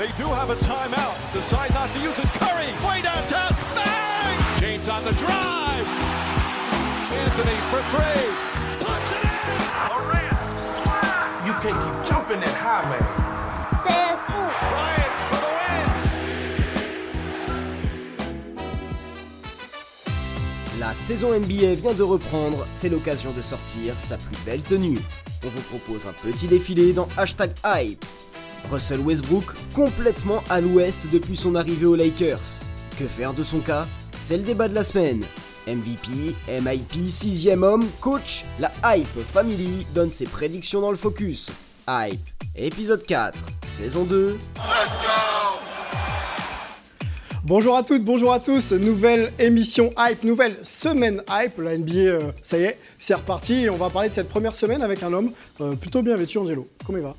They do have a timeout. Decide not to use it. Curry, way downtown. Bang! James on the drive. Anthony for three. Puts it in. Durant. You can't keep jumping that high, man. Says who? Bryant for the win. La saison NBA vient de reprendre, c'est l'occasion de sortir sa plus belle tenue. On vous propose un petit défilé dans Hashtag Hype. Russell Westbrook complètement à l'ouest depuis son arrivée aux Lakers. Que faire de son cas? C'est le débat de la semaine. MVP, MIP, sixième homme, coach, la Hype Family donne ses prédictions dans le focus. Hype, épisode 4, saison 2. Bonjour à toutes, bonjour à tous, nouvelle émission Hype, nouvelle semaine Hype, la NBA, euh, ça y est, c'est reparti et on va parler de cette première semaine avec un homme euh, plutôt bien vêtu, Angelo. Comment il va?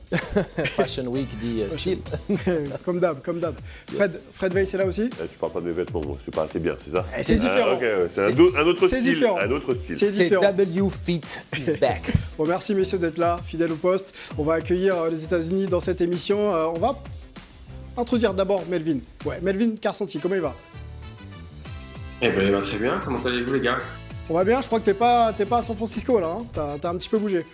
Fashion Week dit euh, style. Comme d'hab, comme d'hab. Fred, Fred Veil, c'est là aussi? Eh, tu parles pas de mes vêtements, moi. c'est pas assez bien, c'est ça? Eh, c'est différent. Ah, ok, ouais, c'est un, autre c'est style. différent. Un autre style. C'est C'est différent. W Fit is back. Bon, merci messieurs d'être là, fidèles au poste. On va accueillir euh, les États-Unis dans cette émission. Euh, on va introduire d'abord Melvin. Ouais, Melvin Carsanti, comment il va? Eh ben, il va très bien. Comment allez-vous, les gars? On va bien, je crois que t'es pas, t'es pas à San Francisco là, hein t'as, t'as un petit peu bougé.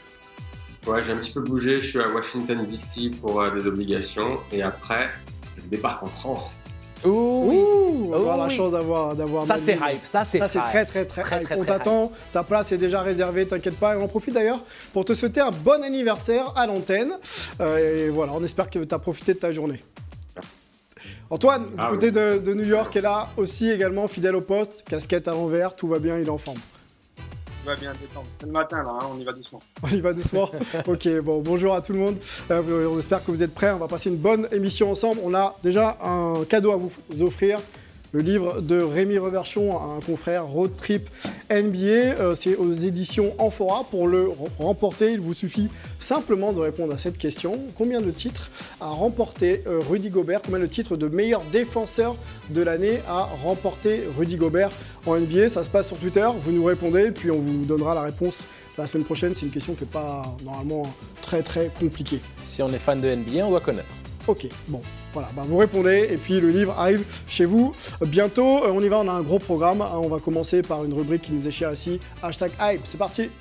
Ouais, j'ai un petit peu bougé. Je suis à Washington, D.C. pour euh, des obligations. Et après, je débarque en France. Ouh, oui. Ouh, on va Oh, avoir la oui. chance d'avoir, d'avoir Ça c'est hype, ça c'est Ça c'est hype. très très très, Très, hype. très, On très t'attend, ta place est déjà réservée, t'inquiète pas. Et on en profite d'ailleurs pour te souhaiter un bon anniversaire à l'antenne. Euh, et voilà, on espère que tu as profité de ta journée. Antoine, du Ah côté oui. de, de New York, est là aussi également, fidèle au poste, casquette à l'envers, tout va bien, il est en forme. Tout va bien détendre. C'est le matin là, hein, on y va doucement. On y va doucement. ok, bon, bonjour à tout le monde. Euh, on espère que vous êtes prêts. On va passer une bonne émission ensemble. On a déjà un cadeau à vous offrir. Le livre de Rémi Reverchon, un confrère Road Trip NBA. Euh, C'est aux éditions Amphora. Pour le re- remporter, il vous suffit simplement de répondre à cette question. Combien de titres a remporté euh, Rudy Gobert? Combien de titres de meilleur défenseur de l'année a remporté Rudy Gobert en NBA Ça se passe sur Twitter. Vous nous répondez, puis on vous donnera la réponse la semaine prochaine. C'est une question qui n'est pas normalement très très compliquée. Si on est fan de NBA, on doit connaître. Ok, bon, voilà, bah, vous répondez et puis le livre arrive chez vous bientôt. Euh, on y va, on a un gros programme. hein. on va commencer par une rubrique qui nous est chère ici, hashtag hype. C'est parti.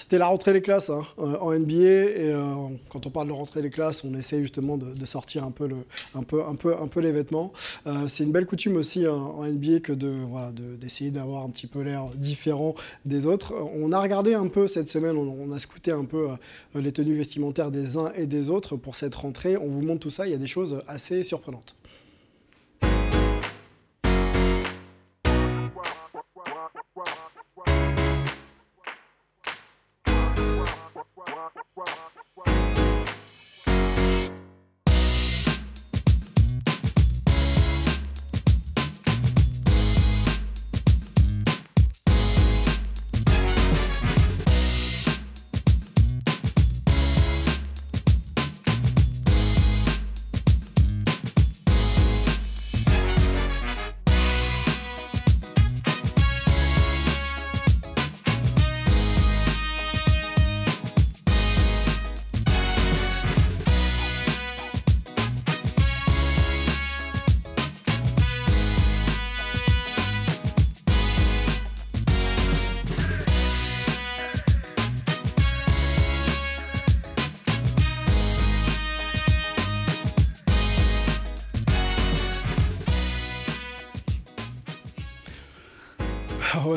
C'était la rentrée des classes hein, euh, en NBA et euh, quand on parle de rentrée des classes, on essaie justement de, sortir un peu, les vêtements. Euh, c'est une belle coutume aussi hein, en NBA que d'essayer d'avoir un petit peu l'air différent des autres. On a regardé un peu cette semaine, on, a scouté un peu les tenues vestimentaires des uns et des autres pour cette rentrée. On vous montre tout ça, il y a des choses assez surprenantes. On va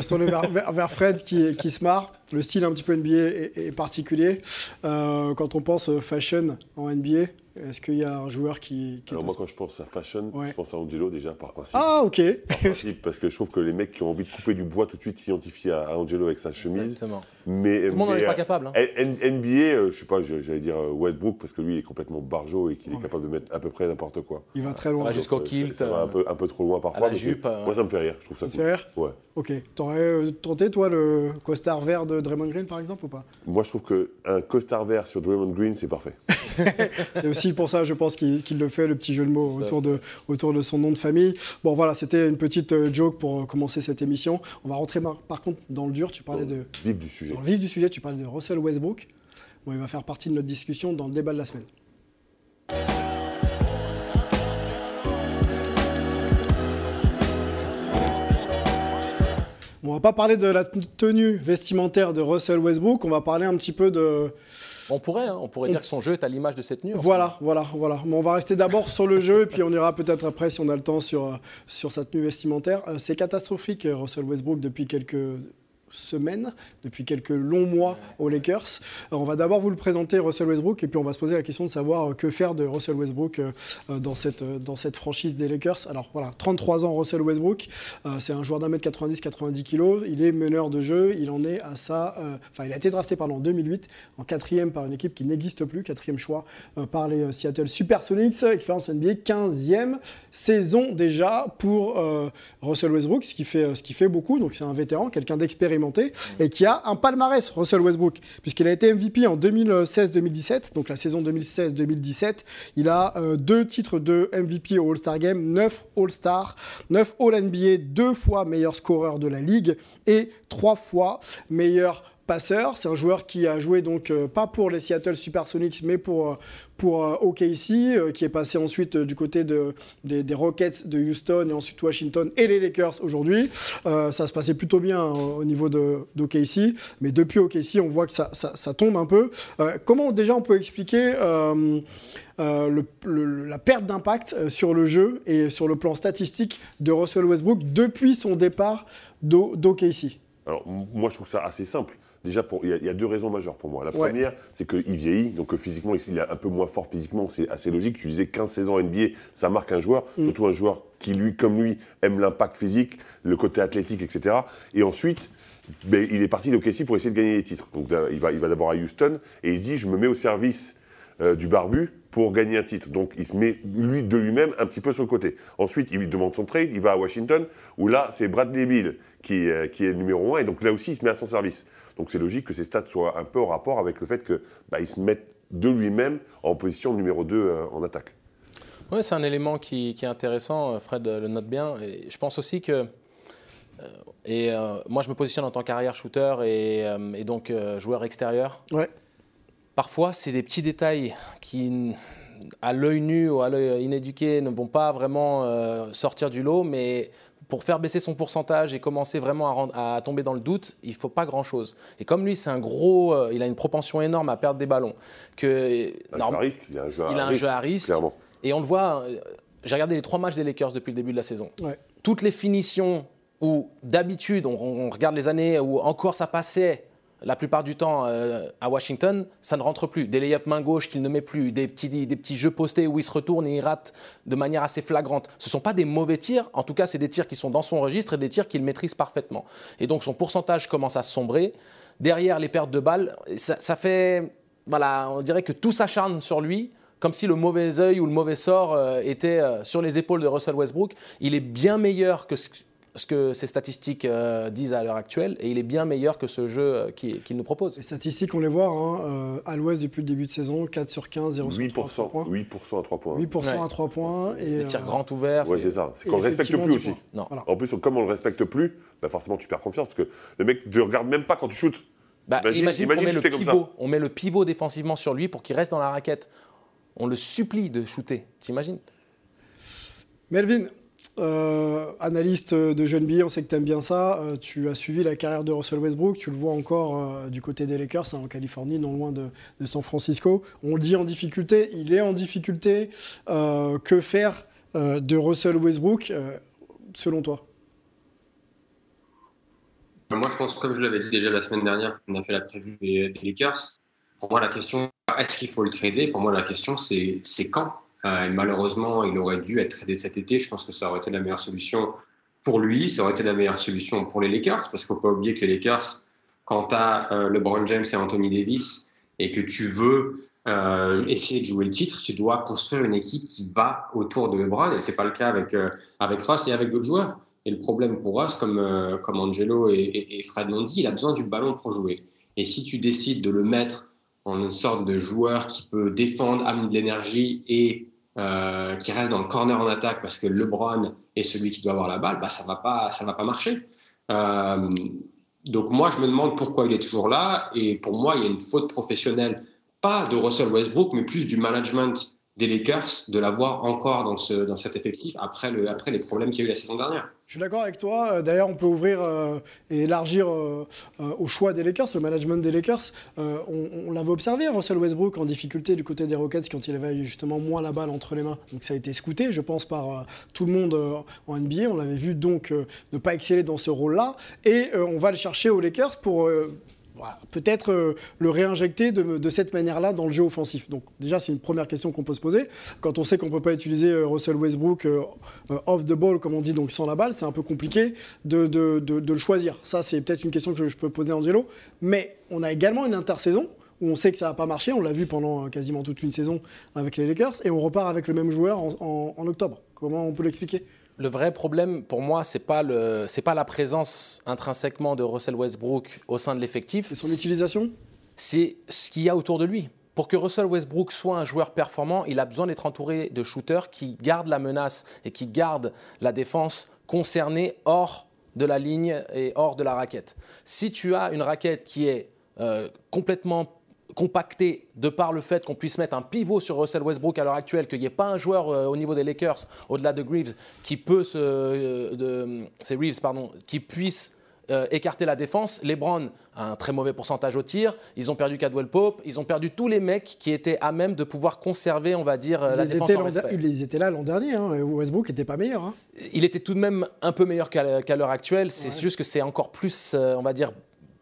se tourner vers, vers- Fred qui, qui se marre. Le style un petit peu NBA est, est particulier. Euh, quand on pense fashion en NBA, est-ce qu'il y a un joueur qui... qui Alors, moi, quand je pense à fashion, Ouais. je pense à Angelo déjà par principe. Ah ok. Par principe, parce que je trouve que les mecs qui ont envie de couper du bois tout de suite s'identifient à, à Angelo avec sa chemise. Exactement. Mais, Tout le monde n'en est pas capable. hein. NBA, euh, je sais pas, j'allais dire euh, Westbrook parce que lui il est complètement barjot et qu'il est capable de mettre à peu près n'importe quoi. Il va très Ça loin. va jusqu'au kilt. Ça, va un euh, peu, un peu trop loin parfois. la jupe, euh. Moi ça me fait rire, je trouve ça Ça te cool. fait rire Ouais. Ok. T'aurais tenté toi le costard vert de Draymond Green par exemple ou pas? Moi je trouve qu'un costard vert sur Draymond Green c'est parfait. C'est aussi pour ça, je pense qu'il le fait, le petit jeu de mots autour de, autour de son nom de famille. Bon, voilà, c'était une petite joke pour commencer cette émission. On va rentrer par contre dans le dur. Tu parlais de. Vif du sujet. Dans le vif du sujet, tu parlais de Russell Westbrook. Bon, il va faire partie de notre discussion dans le débat de la semaine. On va pas parler de la tenue vestimentaire de Russell Westbrook, on va parler un petit peu de, On pourrait, hein, on pourrait dire que son jeu est à l'image de cette tenue. en Voilà, voilà, voilà. Mais on va rester d'abord sur le jeu et puis on ira peut-être après, si on a le temps, sur, euh, sur sa tenue vestimentaire. Euh, C'est catastrophique, euh, Russell Westbrook, depuis quelques semaines, depuis quelques longs mois aux Lakers. Alors, on va d'abord vous le présenter, Russell Westbrook, et puis on va se poser la question de savoir euh, que faire de Russell Westbrook euh, euh, dans, cette, euh, dans cette franchise des Lakers. Alors voilà, 33 ans, Russell Westbrook. Euh, C'est un joueur d'un mètre 90, 90 kilos. Il est meneur de jeu. Il en est à ça. euh, Enfin, il a été drafté pardon, en 2008, en quatrième par une équipe qui n'existe plus, quatrième choix euh, par les euh, Seattle Supersonics. Expérience NBA, 15e saison déjà pour euh, Russell Westbrook, ce qui fait, euh, ce qui fait beaucoup. Donc c'est un vétéran, quelqu'un d'expérimenté et qui a un palmarès, Russell Westbrook, puisqu'il a été MVP en 2016-2017, donc la saison 2016-2017. Il a euh, deux titres de MVP au All-Star Game, 9 All-Star, 9 All-NBA, deux fois meilleur scoreur de la ligue et trois fois meilleur passeur. C'est un joueur qui a joué donc euh, pas pour les Seattle Supersonics, mais pour, euh, pour euh, OKC, euh, qui est passé ensuite euh, du côté de, des, Rockets de Houston et ensuite Washington et les Lakers aujourd'hui. Ça se passait plutôt bien hein, au niveau de d'OKC, mais depuis OKC, on voit que ça, tombe un peu. Comment déjà on peut expliquer la perte d'impact sur le jeu et sur le plan statistique de Russell Westbrook depuis son départ d'O- d'OKC Alors, moi, je trouve ça assez simple. Déjà, il y, a- il y a deux raisons majeures pour moi. La Ouais. première, c'est qu'il vieillit, donc euh, physiquement, il est un peu moins fort physiquement, c'est assez logique. Tu disais 15 saisons NBA, ça marque un joueur, Mm. surtout un joueur qui, lui, comme lui, aime l'impact physique, le côté athlétique, etc. Et ensuite, ben, il est parti de OKC pour essayer de gagner les titres. Donc, il va, il va d'abord à Houston et il se dit, je me mets au service euh, du barbu pour gagner un titre. Donc il se met lui de lui-même un petit peu sur le côté. Ensuite, il lui demande son trade, il va à Washington, où là, c'est Bradley Bill qui, euh, qui est le numéro un, et donc là aussi, il se met à son service. Donc c'est logique que ses stats soient un peu en rapport avec le fait qu'il bah, il se mette de lui-même en position numéro 2 en attaque. Oui, c'est un élément qui, qui est intéressant, euh, Fred euh, le note bien. Et je pense aussi que, euh, et euh, moi je me positionne en tant qu'arrière shooter et, euh, et donc euh, joueur extérieur. Ouais. Parfois, c'est des petits détails qui, à l'œil nu ou à l'œil inéduqué, ne vont pas vraiment euh, sortir du lot, mais pour faire baisser son pourcentage et commencer vraiment à, rendre- à tomber dans le doute, il faut pas grand-chose. Et comme lui, c'est un gros, euh, il a une propension énorme à perdre des ballons, que Un jeu à risque, il a un jeu il à a un risque, jeu à risque. Clairement. Et on le voit, euh, j'ai regardé les trois matchs des Lakers depuis le début de la saison. Ouais. Toutes les finitions où d'habitude on, on regarde les années où encore ça passait la plupart du temps euh, à Washington, ça ne rentre plus. Des lay-up main gauche qu'il ne met plus, des petits, des petits jeux postés où il se retourne et il rate de manière assez flagrante. Ce ne sont pas des mauvais tirs, en tout cas c'est des tirs qui sont dans son registre et des tirs qu'il maîtrise parfaitement. Et donc son pourcentage commence à sombrer. Derrière les pertes de balles, ça, ça fait... Voilà, on dirait que tout s'acharne sur lui comme si le mauvais œil ou le mauvais sort euh, était euh, sur les épaules de Russell Westbrook. Il est bien meilleur que ce, ce que ses statistiques euh, disent à l'heure actuelle et il est bien meilleur que ce jeu euh, qu'il nous propose. Les statistiques, on les voit, hein, euh, à l'ouest depuis le début de saison, 4 sur 15, 0 sur 3 8%, points. 8% à 3 points. 8% Ouais. à 3 points. Et, Les tirs euh, grands ouverts. Ouais, c'est- ça. C'est qu'on ne respecte plus aussi. Non. Voilà. En plus, comme on ne le respecte plus, bah forcément, tu perds confiance parce que le mec ne te regarde même pas quand tu shootes. Bah, Imagine- imagine, imagine qu'on met le shooter comme ça. pivot, on met le pivot défensivement sur lui pour qu'il reste dans la raquette. On le supplie de shooter. T'imagines? Melvin, euh, analyste de jeunes billets, on sait que tu aimes bien ça. Euh, tu as suivi la carrière de Russell Westbrook. Tu le vois encore euh, du côté des Lakers, hein, en Californie, non loin de, San Francisco. On le dit en difficulté, il est en difficulté. Que faire de Russell Westbrook, selon toi? Moi, je pense, comme je l'avais dit déjà la semaine dernière, on a fait la prévue des, des Lakers. Pour moi, la question, est-ce qu'il faut le trader? Pour moi, la question, c'est quand? Et Malheureusement, il aurait dû être tradé cet été. Je pense que ça aurait été la meilleure solution pour lui. Ça aurait été la meilleure solution pour les Lakers. Parce qu'il ne faut pas oublier que les Lakers, quand tu as euh, LeBron James et Anthony Davis, et que tu veux euh, essayer de jouer le titre, tu dois construire une équipe qui va autour de LeBron. Et ce n'est pas le cas avec, euh, avec Ross et avec d'autres joueurs. Et le problème pour Ross, comme, euh, comme Angelo et- et Fred l'ont dit, il a besoin du ballon pour jouer. Et si tu décides de le mettre en une sorte de joueur qui peut défendre, amener de l'énergie et euh, qui reste dans le corner en attaque parce que LeBron est celui qui doit avoir la balle, bah, ça va pas, va pas marcher. Euh, donc moi, je me demande pourquoi il est toujours là. Et pour moi, il y a une faute professionnelle, pas de Russell Westbrook, mais plus du management des Lakers de l'avoir encore dans, ce, dans cet effectif après, le, après les problèmes qu'il y a eu la saison dernière. Je suis d'accord avec toi. Euh, d'ailleurs, on peut ouvrir euh, et élargir euh, au choix des Lakers, le management des Lakers. on, l'avait observé, Russell Westbrook en difficulté du côté des Rockets quand il avait justement moins la balle entre les mains. Donc ça a été scouté, je pense, par tout le monde en NBA. On l'avait vu donc ne pas exceller dans ce rôle-là. Et on va le chercher aux Lakers pour peut-être euh, le réinjecter de, cette manière-là dans le jeu offensif. Donc déjà, c'est une première question qu'on peut se poser. Quand on sait qu'on ne peut pas utiliser euh, Russell Westbrook euh, off the ball, comme on dit, donc sans la balle, c'est un peu compliqué de, le choisir. Ça, c'est peut-être une question que je peux poser à Angelo. Mais on a également une intersaison où on sait que ça va pas marcher. On l'a vu pendant quasiment toute une saison avec les Lakers. Et on repart avec le même joueur en octobre. Comment on peut l'expliquer? Le vrai problème pour moi, c'est pas le, c'est pas la présence intrinsèquement de Russell Westbrook au sein de l'effectif. C'est son utilisation? C'est ce qu'il y a autour de lui. Pour que Russell Westbrook soit un joueur performant, il a besoin d'être entouré de shooters qui gardent la menace et qui gardent la défense concernée hors de la ligne et hors de la raquette. Si tu as une raquette qui est euh, complètement compacté de par le fait qu'on puisse mettre un pivot sur Russell Westbrook à l'heure actuelle, qu'il n'y ait pas un joueur euh, au niveau des Lakers, au-delà de Greaves, qui peut se, euh, de, c'est Reeves pardon, qui puisse euh, écarter la défense. LeBron a un très mauvais pourcentage au tir. Ils ont perdu Cadwell Pope. Ils ont perdu tous les mecs qui étaient à même de pouvoir conserver, on va dire, la défense. ils étaient là l'an dernier. Hein. Westbrook n'était pas meilleur. Hein. Il était tout de même un peu meilleur qu'à l'heure actuelle. C'est juste que c'est encore plus, on va dire,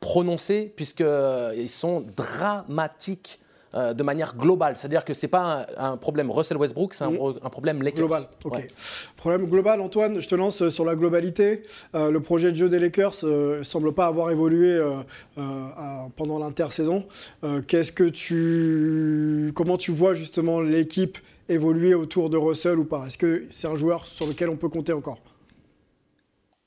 prononcés, puisqu'ils euh, sont dramatiques euh, de manière globale. C'est-à-dire que ce n'est pas un, problème Russell Westbrook, c'est un, mm. problème Lakers. Global, ok. Problème global, Antoine, je te lance sur la globalité. Euh, le projet de jeu des Lakers ne semble pas avoir évolué pendant l'intersaison. Qu'est-ce que tu, comment tu vois justement l'équipe évoluer autour de Russell ou pas? Est-ce que c'est un joueur sur lequel on peut compter encore?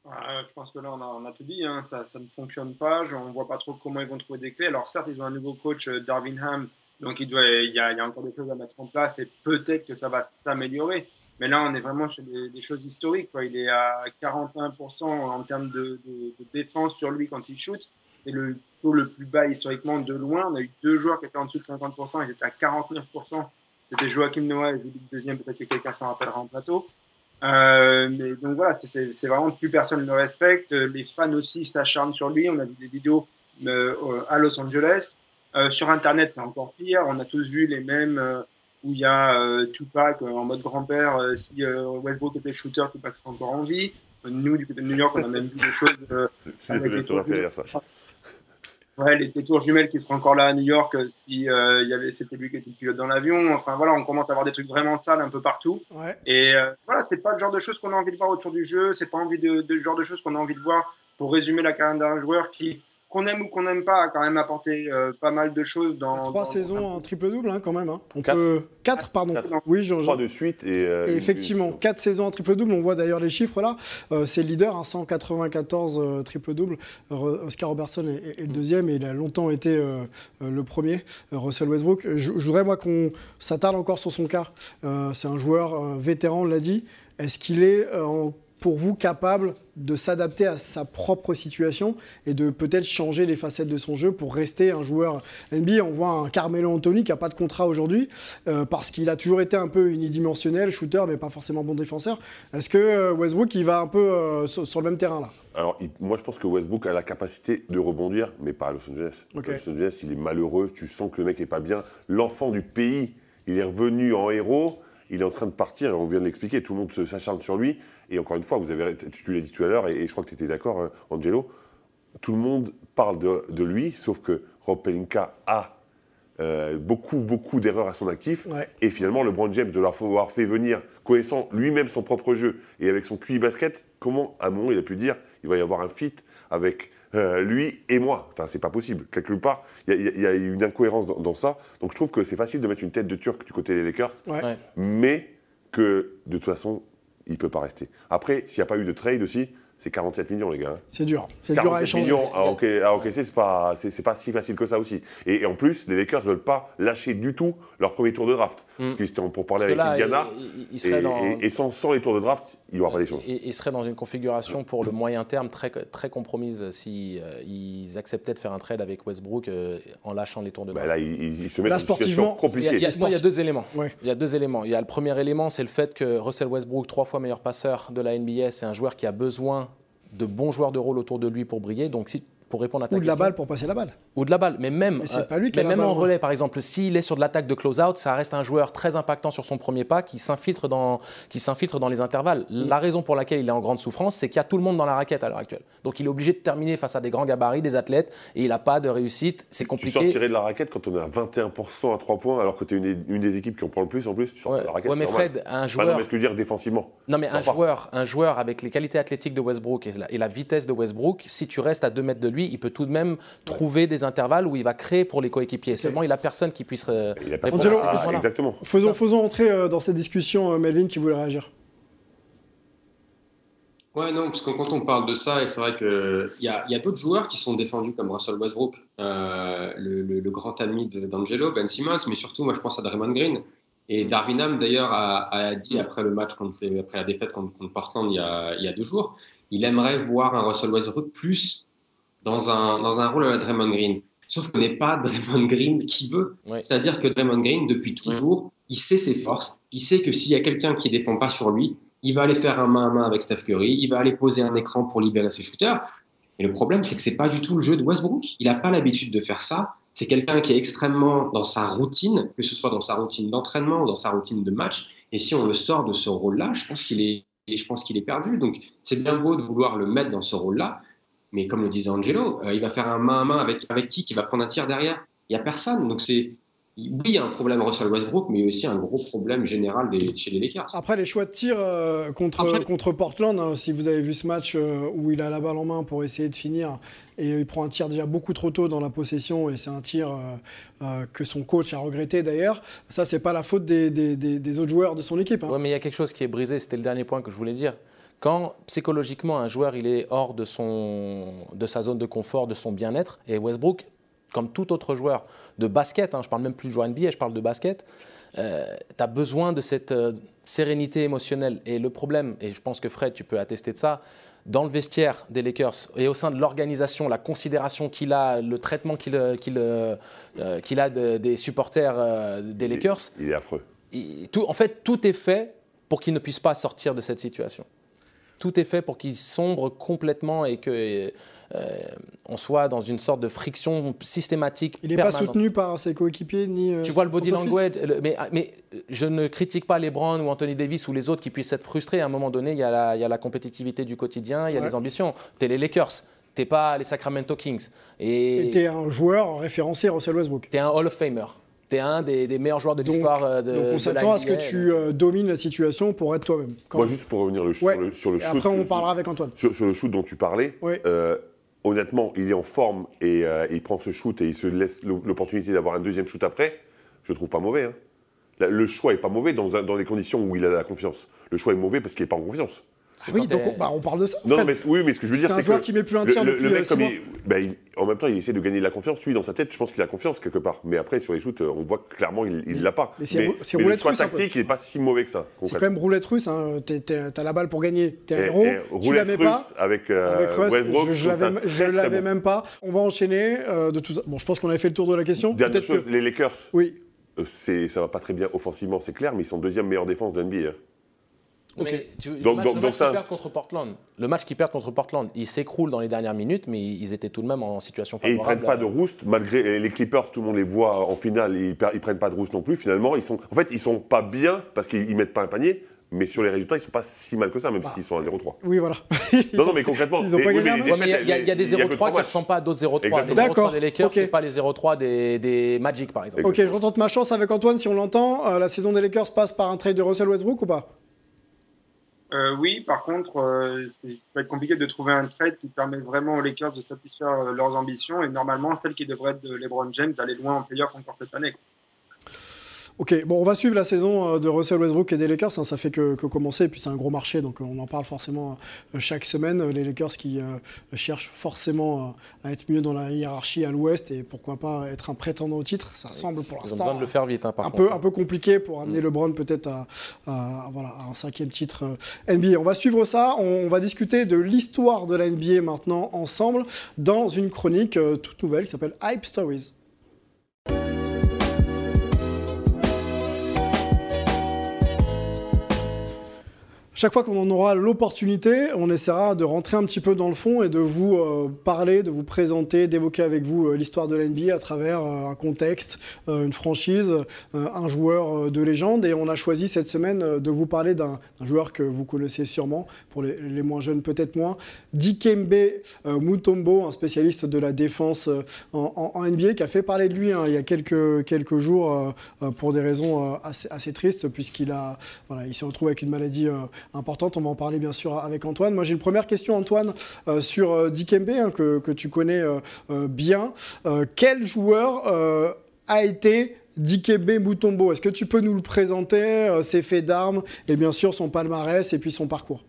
Je pense que là, on a, tout dit. Hein. Ça, ne fonctionne pas. on ne voit pas trop comment ils vont trouver des clés. Alors, certes, ils ont un nouveau coach, euh, Darvin Ham. Donc, il, doit, il, y a, encore des choses à mettre en place et peut-être que ça va s'améliorer. Mais là, on est vraiment sur des, choses historiques. Il est à 41% en termes de, défense sur lui quand il shoot. C'est le taux le plus bas historiquement de loin. On a eu deux joueurs qui étaient en dessous de 50%. Ils étaient à 49%. C'était Joachim Noah et le deuxième. Peut-être que quelqu'un s'en rappellera en plateau. Euh, mais donc voilà, c'est vraiment plus personne ne le respecte. Les fans aussi s'acharnent sur lui. On a vu des vidéos euh, à Los Angeles. Euh, sur Internet, c'est encore pire. On a tous vu les mêmes où il y a Tupac en mode grand-père. si Westbrook était shooter, Tupac serait encore en vie. Nous, du côté de New York, on a même vu des choses. avec des ça. Ouais, les, tours jumelles qui seraient encore là à New York euh, si euh, il y avait c'était lui qui était le pilote dans l'avion. Enfin voilà, on commence à avoir des trucs vraiment sales un peu partout. Ouais. Et euh, voilà, c'est pas le genre de choses qu'on a envie de voir autour du jeu. C'est pas envie de, de, le genre de choses qu'on a envie de voir pour résumer la carrière d'un joueur qui qu'on aime ou qu'on n'aime pas, a quand même apporté euh, pas mal de choses dans. Trois saisons en triple-double, hein, quand même. Hein. On quatre. Peut... quatre pardon. Oui, je, Trois de suite. Et, euh, effectivement, quatre saisons en triple-double. On voit d'ailleurs les chiffres là. Euh, c'est le leader, 194 triple-double. Oscar Robertson est, le deuxième et il a longtemps été le premier, Russell Westbrook. Je, je voudrais, moi, qu'on s'attarde encore sur son cas. c'est un joueur vétéran, on l'a dit. Est-ce qu'il est pour vous capable de s'adapter à sa propre situation et de peut-être changer les facettes de son jeu pour rester un joueur NBA. On voit un Carmelo Anthony qui n'a pas de contrat aujourd'hui euh, parce qu'il a toujours été un peu unidimensionnel, shooter, mais pas forcément bon défenseur. Est-ce que euh, Westbrook, il va un peu euh, sur, le même terrain là? Alors, moi, je pense que Westbrook a la capacité de rebondir, mais pas à Los Angeles. Los Angeles, il est malheureux. Tu sens que le mec n'est pas bien. L'enfant du pays, il est revenu en héros. Il est en train de partir, on vient de l'expliquer. Tout le monde s'acharne sur lui. Et encore une fois, vous avez, tu l'as dit tout à l'heure, et, je crois que tu étais d'accord, hein, Angelo, tout le monde parle de, lui, sauf que Rob Pelinka a euh, beaucoup, beaucoup d'erreurs à son actif. Et finalement, LeBron James, de l'avoir fait venir, connaissant lui-même son propre jeu et avec son QI basket, comment, à un moment, il a pu dire il va y avoir un fit avec euh, lui et moi Enfin, c'est pas possible. Quelque part, il y, a une incohérence dans, ça. Donc, je trouve que c'est facile de mettre une tête de Turc du côté des Lakers, mais que, de toute façon, il ne peut pas rester. Après, s'il n'y a pas eu de trade aussi, c'est 47 millions, les gars. C'est dur. C'est dur à 47 échanger. millions à enca- à encaisser, c'est pas, c'est, c'est pas si facile que ça aussi. Et, et en plus, les Lakers veulent pas lâcher du tout leur premier tour de draft. Parce qu'ils étaient en- pour parler avec là, Indiana. il- il- il Et, serait dans- et- et sans, sans les tours de draft, il n'y aura pas d'échange. Et- Il serait dans une configuration pour le moyen terme très, très compromise si euh, ils acceptaient de faire un trade avec Westbrook euh, en lâchant les tours de Bah, draft. là, ils, ils- ils se mettent dans une situation sportivement, Il y, a, compliquée. il y a- moi, il y a deux éléments. Ouais. Il y a deux éléments. Il y a le premier élément, c'est le fait que Russell Westbrook, trois fois meilleur passeur de la NBA, c'est un joueur qui a besoin de bons joueurs de rôle autour de lui pour briller. Donc, si, pour répondre à ta Ou de la question- balle pour passer la balle. ou de la balle, mais même, Mais euh, pas lui qui a mais la même balle, en hein. relais, par exemple, s'il est sur de l'attaque de close-out, ça reste un joueur très impactant sur son premier pas qui s'infiltre dans, qui s'infiltre dans les intervalles. Mm. La raison pour laquelle il est en grande souffrance, c'est qu'il y a tout le monde dans la raquette à l'heure actuelle. Donc il est obligé de terminer face à des grands gabarits, des athlètes, et il n'a pas de réussite. C'est Tu compliqué. sortirais de la raquette quand on est à 21% à 3 points, alors que tu es une, une des équipes qui en prend le plus en plus. Tu sors Ouais, de la raquette. ouais, mais. Fred, un Enfin, joueur. non, mais ce que je veux dire défensivement. Non, mais un joueur, un joueur avec les qualités athlétiques de Westbrook et la, et la vitesse de Westbrook, si tu restes à 2 mètres de lui, il peut tout de même trouver des intervalles où il va créer pour les coéquipiers. Seulement, il n'a personne qui puisse euh, Il a répondre Angelo, à ces Ah, besoins-là. exactement. Faisons, faisons entrer euh, dans cette discussion euh, Melvin qui voulait réagir. Ouais, non, parce que quand on parle de ça, et c'est vrai qu'il y a, il y a d'autres joueurs qui sont défendus comme Russell Westbrook, euh, le, le- le grand ami d'Angelo, Ben Simmons, mais surtout, moi, je pense à Draymond Green. Et Darvin Ham, d'ailleurs, a, a dit après le match, contre, après la défaite contre, contre Portland il y, a, il y a deux jours, il aimerait voir un Russell Westbrook plus dans un, dans un rôle à la Draymond Green. Sauf que n'est pas Draymond Green qui veut. Ouais. C'est-à-dire que Draymond Green, depuis toujours, il sait ses forces. Il sait que s'il y a quelqu'un qui ne défend pas sur lui, il va aller faire un main à main avec Steph Curry, il va aller poser un écran pour libérer ses shooters. Et le problème, c'est que c'est pas du tout le jeu de Westbrook. Il n'a pas l'habitude de faire ça. C'est quelqu'un qui est extrêmement dans sa routine, que ce soit dans sa routine d'entraînement ou dans sa routine de match. Et si on le sort de ce rôle-là, je pense qu'il est, je pense qu'il est perdu. Donc c'est bien beau de vouloir le mettre dans ce rôle-là, mais comme le disait Angelo, euh, il va faire un main à main avec avec qui? Qui va prendre un tir derrière? Il y a personne. Donc c'est oui, il y a un problème Russell Westbrook, mais il y a aussi un gros problème général des- chez les Lakers. Après, les choix de tir euh, contre, Après- contre Portland, hein, si vous avez vu ce match euh, où il a la balle en main pour essayer de finir, et il prend un tir déjà beaucoup trop tôt dans la possession, et c'est un tir euh, euh, que son coach a regretté d'ailleurs, ça, c'est pas la faute des, des- des- des autres joueurs de son équipe. hein. Ouais, mais il y a quelque chose qui est brisé, c'était le dernier point que je voulais dire. Quand psychologiquement un joueur il est hors de, son, de sa zone de confort, de son bien-être, et Westbrook, comme tout autre joueur de basket, hein, je parle même plus de joueur NBA, je parle de basket, tu as besoin de cette euh, sérénité émotionnelle. Et le problème, et je pense que Fred, tu peux attester de ça, dans le vestiaire des Lakers et au sein de l'organisation, la considération qu'il a, le traitement qu'il euh, euh, euh, a de- des supporters euh, des Lakers, Il est affreux. il- tout, en fait, tout est fait pour qu'il ne puisse pas sortir de cette situation. Tout est fait pour qu'il sombre complètement et que euh, on soit dans une sorte de friction systématique. Il n'est pas soutenu par ses coéquipiers ni. euh, Tu vois le body language, le- mais, mais je ne critique pas LeBron ou Anthony Davis ou les autres qui puissent être frustrés. À un moment donné, il y a la, il y a la compétitivité du quotidien, il y a Ouais. les ambitions. T'es les Lakers, t'es pas les Sacramento Kings. Et t'es un joueur référencé Russell Westbrook. t'es un Hall of Famer. T'es un des, des meilleurs joueurs de l'histoire euh, de, Donc on s'attend à ce que tu euh, domines la situation pour être toi-même. Quand Moi, juste pour revenir le- Ouais. sur le, sur le Et shoot. après, on que- parlera avec Antoine. Sur, sur le shoot dont tu parlais, Ouais. euh, honnêtement, il est en forme et euh, il prend ce shoot et il se laisse l'o- l'opportunité d'avoir un deuxième shoot après. Je le trouve pas mauvais. hein. Le choix est pas mauvais dans, dans les conditions où il a la confiance. Le choix est mauvais parce qu'il n'est pas en confiance. Oui, donc on, bah, on parle de ça. Non, mais, oui, mais ce que je veux dire, C'est un c'est joueur que qui met plus un le, tir le- depuis, le euh, mec, comme il- bah, il- en même temps, il essaie de gagner de la confiance. Lui, dans sa tête, je pense qu'il a confiance quelque part. Mais après, sur les shoots, euh, on voit que clairement, il ne l'a pas. mais c'est mais mais le choix tactique, il n'est pas si mauvais que ça. C'est quand même roulette russe. Hein. T'as la balle pour gagner. T'es un héros. et tu la mets russe pas. avec, euh, Avec Russ, Westbrook, je, ça l'avais même pas. On va enchaîner. euh, de tout ça. Bon, je pense qu'on avait fait le tour de la question. Dernière Peut-être chose, que- les Lakers, Oui. euh, c'est, ça va pas très bien offensivement, c'est clair, mais ils sont deuxième meilleure défense de NBA. Mais tu- le Donc- match, donc- le donc match ça- qu'ils perdent contre Portland, le match qu'ils perdent contre Portland, il s'écroule dans les dernières minutes, mais ils étaient tout de même en situation Et ils favorable. prennent pas de roost, malgré les Clippers, tout le monde les voit en finale, ils, per- ils prennent pas de roost non plus. Finalement, ils sont, en fait, ils sont pas bien parce qu'ils ils mettent pas un panier, mais sur les résultats, ils sont pas si mal que ça, même Bah. s'ils sont à 0-3. Oui, voilà. Non, non, mais concrètement, Ils oui, match. Il y a- y, y des défaites, il y a que 0-3 trois qui ne sont pas d'autres 0-3. Les Exactement. 0-3 D'accord, des Lakers, ok. c'est pas les 0-3 des, des Magic, par exemple. Ok, je retente ma chance avec Antoine si on l'entend. Euh, la saison des Lakers passe par un trade de Russell Westbrook ou pas? Euh, oui, par contre, euh, c'est- va être compliqué de trouver un trade qui permet vraiment aux Lakers de satisfaire euh, leurs ambitions et normalement celle qui devrait être de LeBron James d'aller loin en playoff encore cette année. Ok, bon, on va suivre la saison euh, de Russell Westbrook et des Lakers. Hein, ça fait que, commencer, et puis c'est un gros marché, donc euh, on en parle forcément euh, chaque semaine. Les Lakers qui cherchent forcément à être mieux dans la hiérarchie à l'Ouest et pourquoi pas être un prétendant au titre. Ça semble pour l'instant. Ils ont besoin de le faire vite, hein, par un Peu, un peu compliqué pour amener mm. LeBron peut-être à, voilà, un cinquième titre NBA. On va suivre ça. On, va discuter de l'histoire de la NBA maintenant ensemble dans une chronique toute nouvelle qui s'appelle Hype Stories. Chaque fois qu'on en aura l'opportunité, on essaiera de rentrer un petit peu dans le fond et de vous euh, parler, de vous présenter, d'évoquer avec vous euh, l'histoire de l'NBA à travers euh, un contexte, une franchise, un joueur de légende. Et on a choisi cette semaine de vous parler d'un joueur que vous connaissez sûrement, pour les, moins jeunes peut-être moins, Dikembe Mutombo, un spécialiste de la défense en, NBA, qui a fait parler de lui hein, il y a quelques, jours pour des raisons assez, tristes, puisqu'il a, voilà, il se retrouve avec une maladie importante. On va en parler bien sûr avec Antoine. Moi j'ai une première question Antoine euh, sur euh, Dikembe hein, que, tu connais euh, bien. quel joueur a été Dikembe Mutombo? Est-ce que tu peux nous le présenter, ses faits d'armes et bien sûr son palmarès et puis son parcours?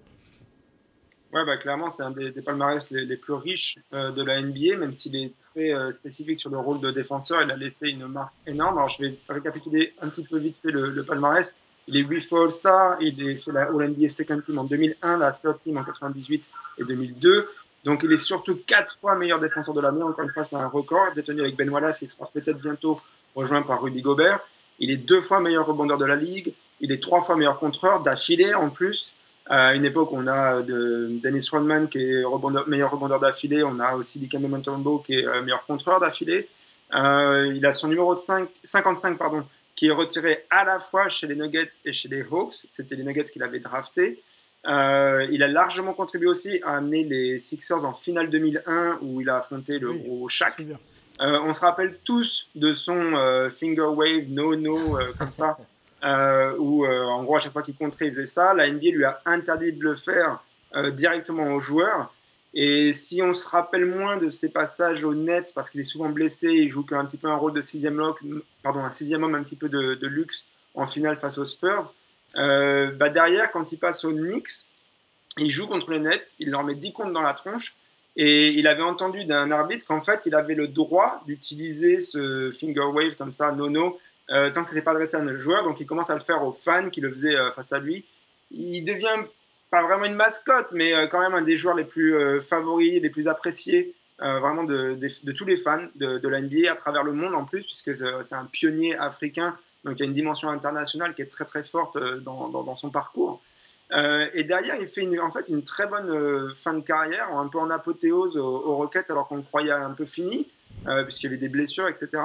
Ouais, bah, clairement, c'est un des, palmarès les, plus riches de la NBA, même s'il est très spécifique sur le rôle de défenseur. Il a laissé une marque énorme. Alors, je vais récapituler un petit peu vite fait le palmarès. Il est 8 fois All-Star, il est la All-NBA Second Team en 2001, la Third Team en 98 et 2002. Donc il est surtout 4 fois meilleur défenseur de l'année. Encore une fois, c'est un record détenu avec Ben Wallace. Il sera peut-être bientôt rejoint par Rudy Gobert. Il est deux fois meilleur rebondeur de la ligue. Il est trois fois meilleur contreur d'affilée en plus. À une époque, on a de Dennis Rodman qui est meilleur rebondeur d'affilée. On a aussi Dikembe Mutombo qui est euh, meilleur contreur d'affilée. Euh, il a son numéro de 5, 55 pardon, qui est retiré à la fois chez les Nuggets et chez les Hawks. C'était les Nuggets qu'il avait drafté. Euh, il a largement contribué aussi à amener les Sixers en finale 2001 où il a affronté le gros Shaq. Euh, on se rappelle tous de son euh, finger wave no no comme ça, où en gros à chaque fois qu'il comptait il faisait ça. La NBA lui a interdit de le faire directement aux joueurs. Et si on se rappelle moins de ses passages au Nets, parce qu'il est souvent blessé, il joue un petit peu un rôle de sixième, pardon, un sixième homme un petit peu de, luxe en finale face aux Spurs, euh, bah derrière, quand il passe aux Knicks, il joue contre les Nets, il leur met 10 comptes dans la tronche, et il avait entendu d'un arbitre qu'en fait, il avait le droit d'utiliser ce finger wave comme ça, nono, euh, tant que ce n'était pas adressé à un joueur, donc il commence à le faire aux fans qui le faisaient euh, face à lui. Il devient pas vraiment une mascotte, mais euh, quand même un des joueurs les plus euh, favoris, les plus appréciés euh, vraiment de, tous les fans de, la NBA à travers le monde en plus, puisque c'est un pionnier africain, donc il y a une dimension internationale qui est très très forte dans, son parcours. et derrière, il fait en fait une très bonne fin de carrière, un peu en apothéose aux, aux alors qu'on le croyait un peu fini, puisqu'il y avait des blessures, etc.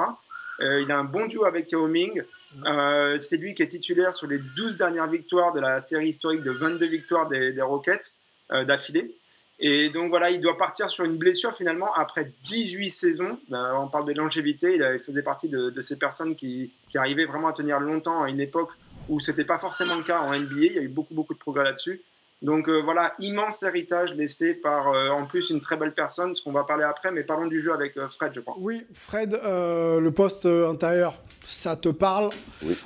Euh, il a un bon duo avec Yao Ming. Euh, c'est lui qui est titulaire sur les 12 dernières victoires de la série historique de 22 victoires des, Rockets euh, d'affilée. Et donc voilà, il doit partir sur une blessure finalement après 18 saisons. on parle de longévité, il faisait partie de, ces personnes qui, qui, arrivaient vraiment à tenir longtemps à une époque où ce n'était pas forcément le cas en NBA. Il y a eu beaucoup, beaucoup de progrès là-dessus. Donc euh, voilà, immense héritage laissé par euh, en plus une très belle personne, ce qu'on va parler après, mais parlons du jeu avec euh, Fred, je crois. Oui, Fred, le poste intérieur, ça te parle.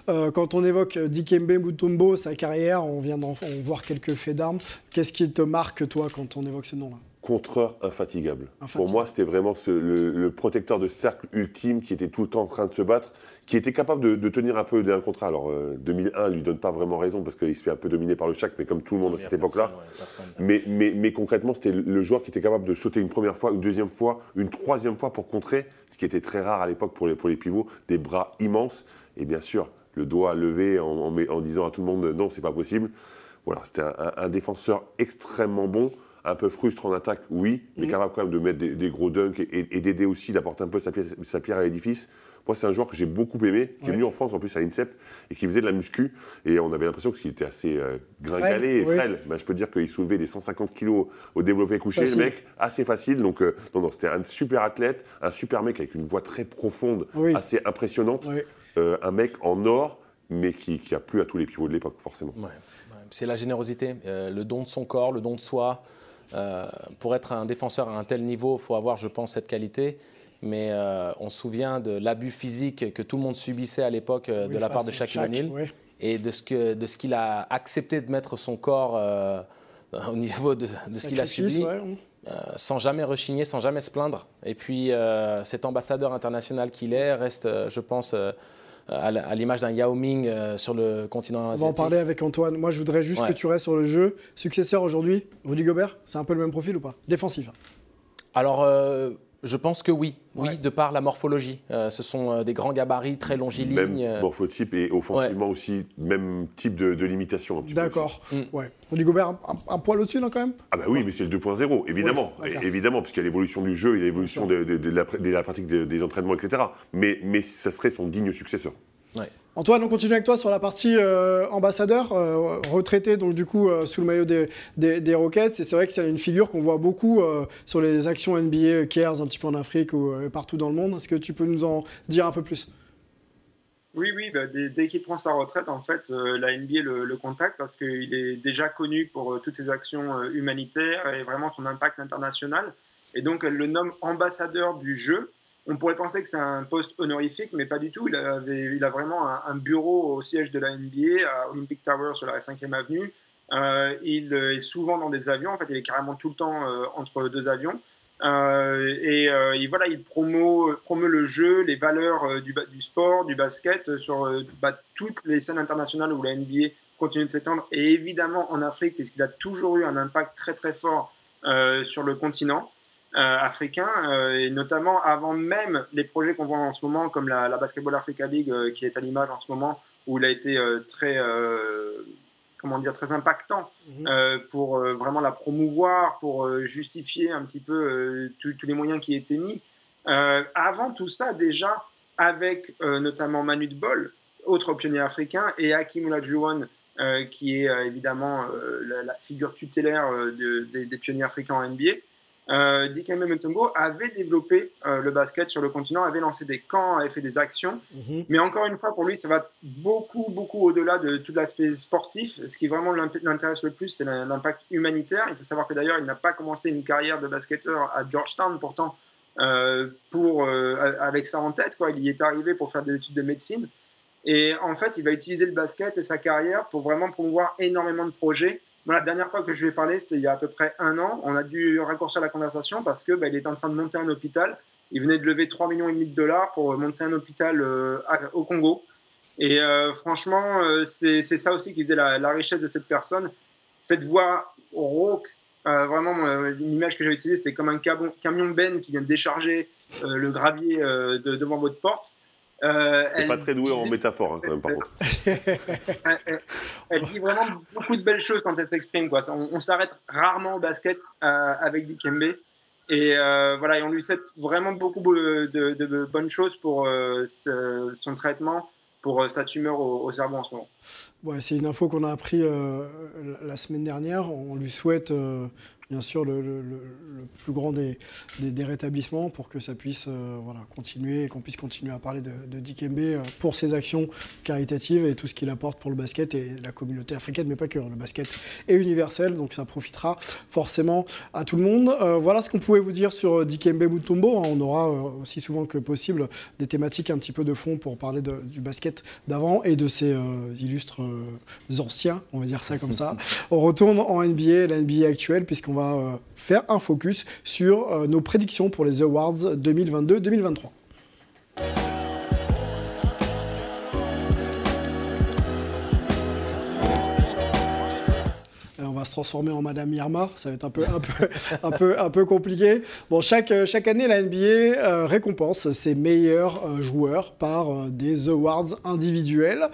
quand on évoque Dikembe Mutombo, sa carrière, on vient d'en voir quelques faits d'armes. Qu'est-ce qui te marque, toi, quand on évoque ce nom-là? Contreur infatigable. Pour moi, c'était vraiment le, protecteur de cercle ultime qui était tout le temps en train de se battre qui était capable de, tenir un peu d'un contrat. Alors, 2001 euh, ne lui donne pas vraiment raison parce qu'il se fait un peu dominer par le Shaq, mais comme tout le monde à cette époque-là. mais, mais, mais, concrètement, c'était le joueur qui était capable de sauter une première fois, une deuxième fois, une troisième fois pour contrer, ce qui était très rare à l'époque pour les, pour les pivots, des bras immenses. Et bien sûr, le doigt levé en, en, disant à tout le monde non, c'est pas possible. Voilà, c'était un, défenseur extrêmement bon un peu frustre en attaque, oui, mais mmh. capable quand même de mettre des, gros dunks et, d'aider aussi, d'apporter un peu sa, pièce, sa pierre à l'édifice. Moi, c'est un joueur que j'ai beaucoup aimé, qui est venu en France en plus à l'INSEP et qui faisait de la muscu. Et on avait l'impression qu'il était assez euh, gringalé et frêle. Ben, je peux dire qu'il soulevait des 150 kilos au développé couché, le mec, assez facile. Donc, euh, non, non, c'était un super athlète, un super mec avec une voix très profonde, assez impressionnante. Euh, un mec en or, mais qui, a plu à tous les pivots de l'époque, forcément. C'est la générosité, le don de son corps, le don de soi. Pour être un défenseur à un tel niveau, il faut avoir, je pense, cette qualité. mais on se souvient de l'abus physique que tout le monde subissait à l'époque de la part de Shaquille O'Neal et de ce qu'il de a accepté de mettre son corps au niveau de, ce qu'il a subi. sans jamais rechigner, sans jamais se plaindre. Et puis, cet ambassadeur international qu'il est reste, je pense, à l'image d'un Yao Ming euh, sur le continent asiatique. On va en parler avec Antoine. Moi, je voudrais juste que tu restes sur le jeu. Successeur aujourd'hui, Rudy Gobert, c'est un peu le même profil ou pas? Défensif. Alors, euh, je pense que oui. Oui, de par la morphologie. Euh, ce sont des grands gabarits, très longilignes. Même morphotype et offensivement aussi, même type de, limitation. D'accord. Mm. Ouais. Rudy Gobert, un, poil au-dessus, là, quand même? Ah, bah oui, mais c'est le 2.0, évidemment. évidemment, puisqu'il y a l'évolution du jeu, il y a l'évolution de, la, pratique des entraînements, etc. Mais, mais ça serait son digne successeur. Antoine, on continue avec toi sur la partie euh, ambassadeur, euh, retraité donc du coup euh, sous le maillot des, des, Rockets. Et c'est vrai que c'est une figure qu'on voit beaucoup sur les actions NBA Cares un petit peu en Afrique ou partout dans le monde. Est-ce que tu peux nous en dire un peu plus? Oui, oui, bah, dès, qu'il prend sa retraite, en fait, la NBA le, le contacte parce qu'il est déjà connu pour toutes ses actions humanitaires et vraiment son impact international. Et donc, elle le nomme ambassadeur du jeu. On pourrait penser que c'est un poste honorifique, mais pas du tout. Il, a vraiment un, bureau au siège de la NBA, à Olympic Tower sur la 5e avenue. Euh, il est souvent dans des avions, en fait, il est carrément tout le temps euh, entre deux avions. Euh, et, voilà, il promeut, promeut, le jeu, les valeurs du, du, sport, du basket sur bah, toutes les scènes internationales où la NBA continue de s'étendre, et évidemment en Afrique, puisqu'il a toujours eu un impact très très fort sur le continent. Euh, africains, euh, et notamment avant même les projets qu'on voit en ce moment, comme la, Basketball Africa League, euh, qui est à l'image en ce moment, où il a été très, comment dire, très impactant mhm. pour vraiment la promouvoir, pour justifier un petit peu tous les moyens qui étaient mis. avant tout ça, déjà, avec notamment Manu Bol, autre pionnier africain, et Hakim Olajuwon, qui est évidemment la, figure tutélaire des, pionniers africains en NBA euh, Dikembe Mutombo avait développé euh, le basket sur le continent, avait lancé des camps, avait fait des actions. Mhm. Mais encore une fois, pour lui, ça va beaucoup, beaucoup au-delà de tout l'aspect sportif. Ce qui vraiment l'intéresse le plus, c'est l'impact humanitaire. Il faut savoir que d'ailleurs, il n'a pas commencé une carrière de basketteur à Georgetown, pourtant, euh, pour, euh, avec ça en tête. Quoi. Il y est arrivé pour faire des études de médecine. Et en fait, il va utiliser le basket et sa carrière pour vraiment promouvoir énormément de projets la dernière fois que je lui ai parlé, c'était il y a à peu près un an. On a dû raccourcir la conversation parce que bah, il était en train de monter un hôpital. Il venait de lever 3 millions de dollars pour monter un hôpital euh, au Congo. Et euh, franchement, euh, c'est ça aussi qui faisait la, richesse de cette personne. Cette voix rauque, vraiment, une image que j'avais utilisée, c'est comme un camion ben qui vient de décharger le gravier devant votre porte. Euh, c'est pas très doué en métaphore, hein, quand même, par contre. elle, dit vraiment beaucoup de belles choses quand elle s'exprime. Quoi. On, s'arrête rarement au basket euh, avec Dikembe. Et euh, voilà, et on lui souhaite vraiment beaucoup de, bonnes choses pour son traitement, pour sa tumeur au, cerveau en ce moment. Ouais, c'est une info qu'on a appris la semaine dernière. On lui souhaite bien sûr le, plus grand des, des, rétablissements pour que ça puisse euh, voilà, continuer et qu'on puisse continuer à parler de, de Dikembe euh, pour ses actions caritatives et tout ce qu'il apporte pour le basket et la communauté africaine, mais pas que. Hein. Le basket est universel, donc ça profitera forcément à tout le monde. Euh, voilà ce qu'on pouvait vous dire sur Dikembe Mutombo. Hein. On aura aussi souvent que possible des thématiques un petit peu de fond pour parler du basket d'avant et de ses illustres anciens, on va dire ça comme ça. On retourne en NBA, la NBA actuelle, puisqu'on va euh, faire un focus sur euh, nos prédictions pour les Awards 2022-2023. Va se transformer en Madame Irma. Ça va être un peu, un peu, un peu, un peu compliqué. Bon, chaque, chaque année, la NBA euh, récompense ses meilleurs euh, joueurs par euh, des awards individuels.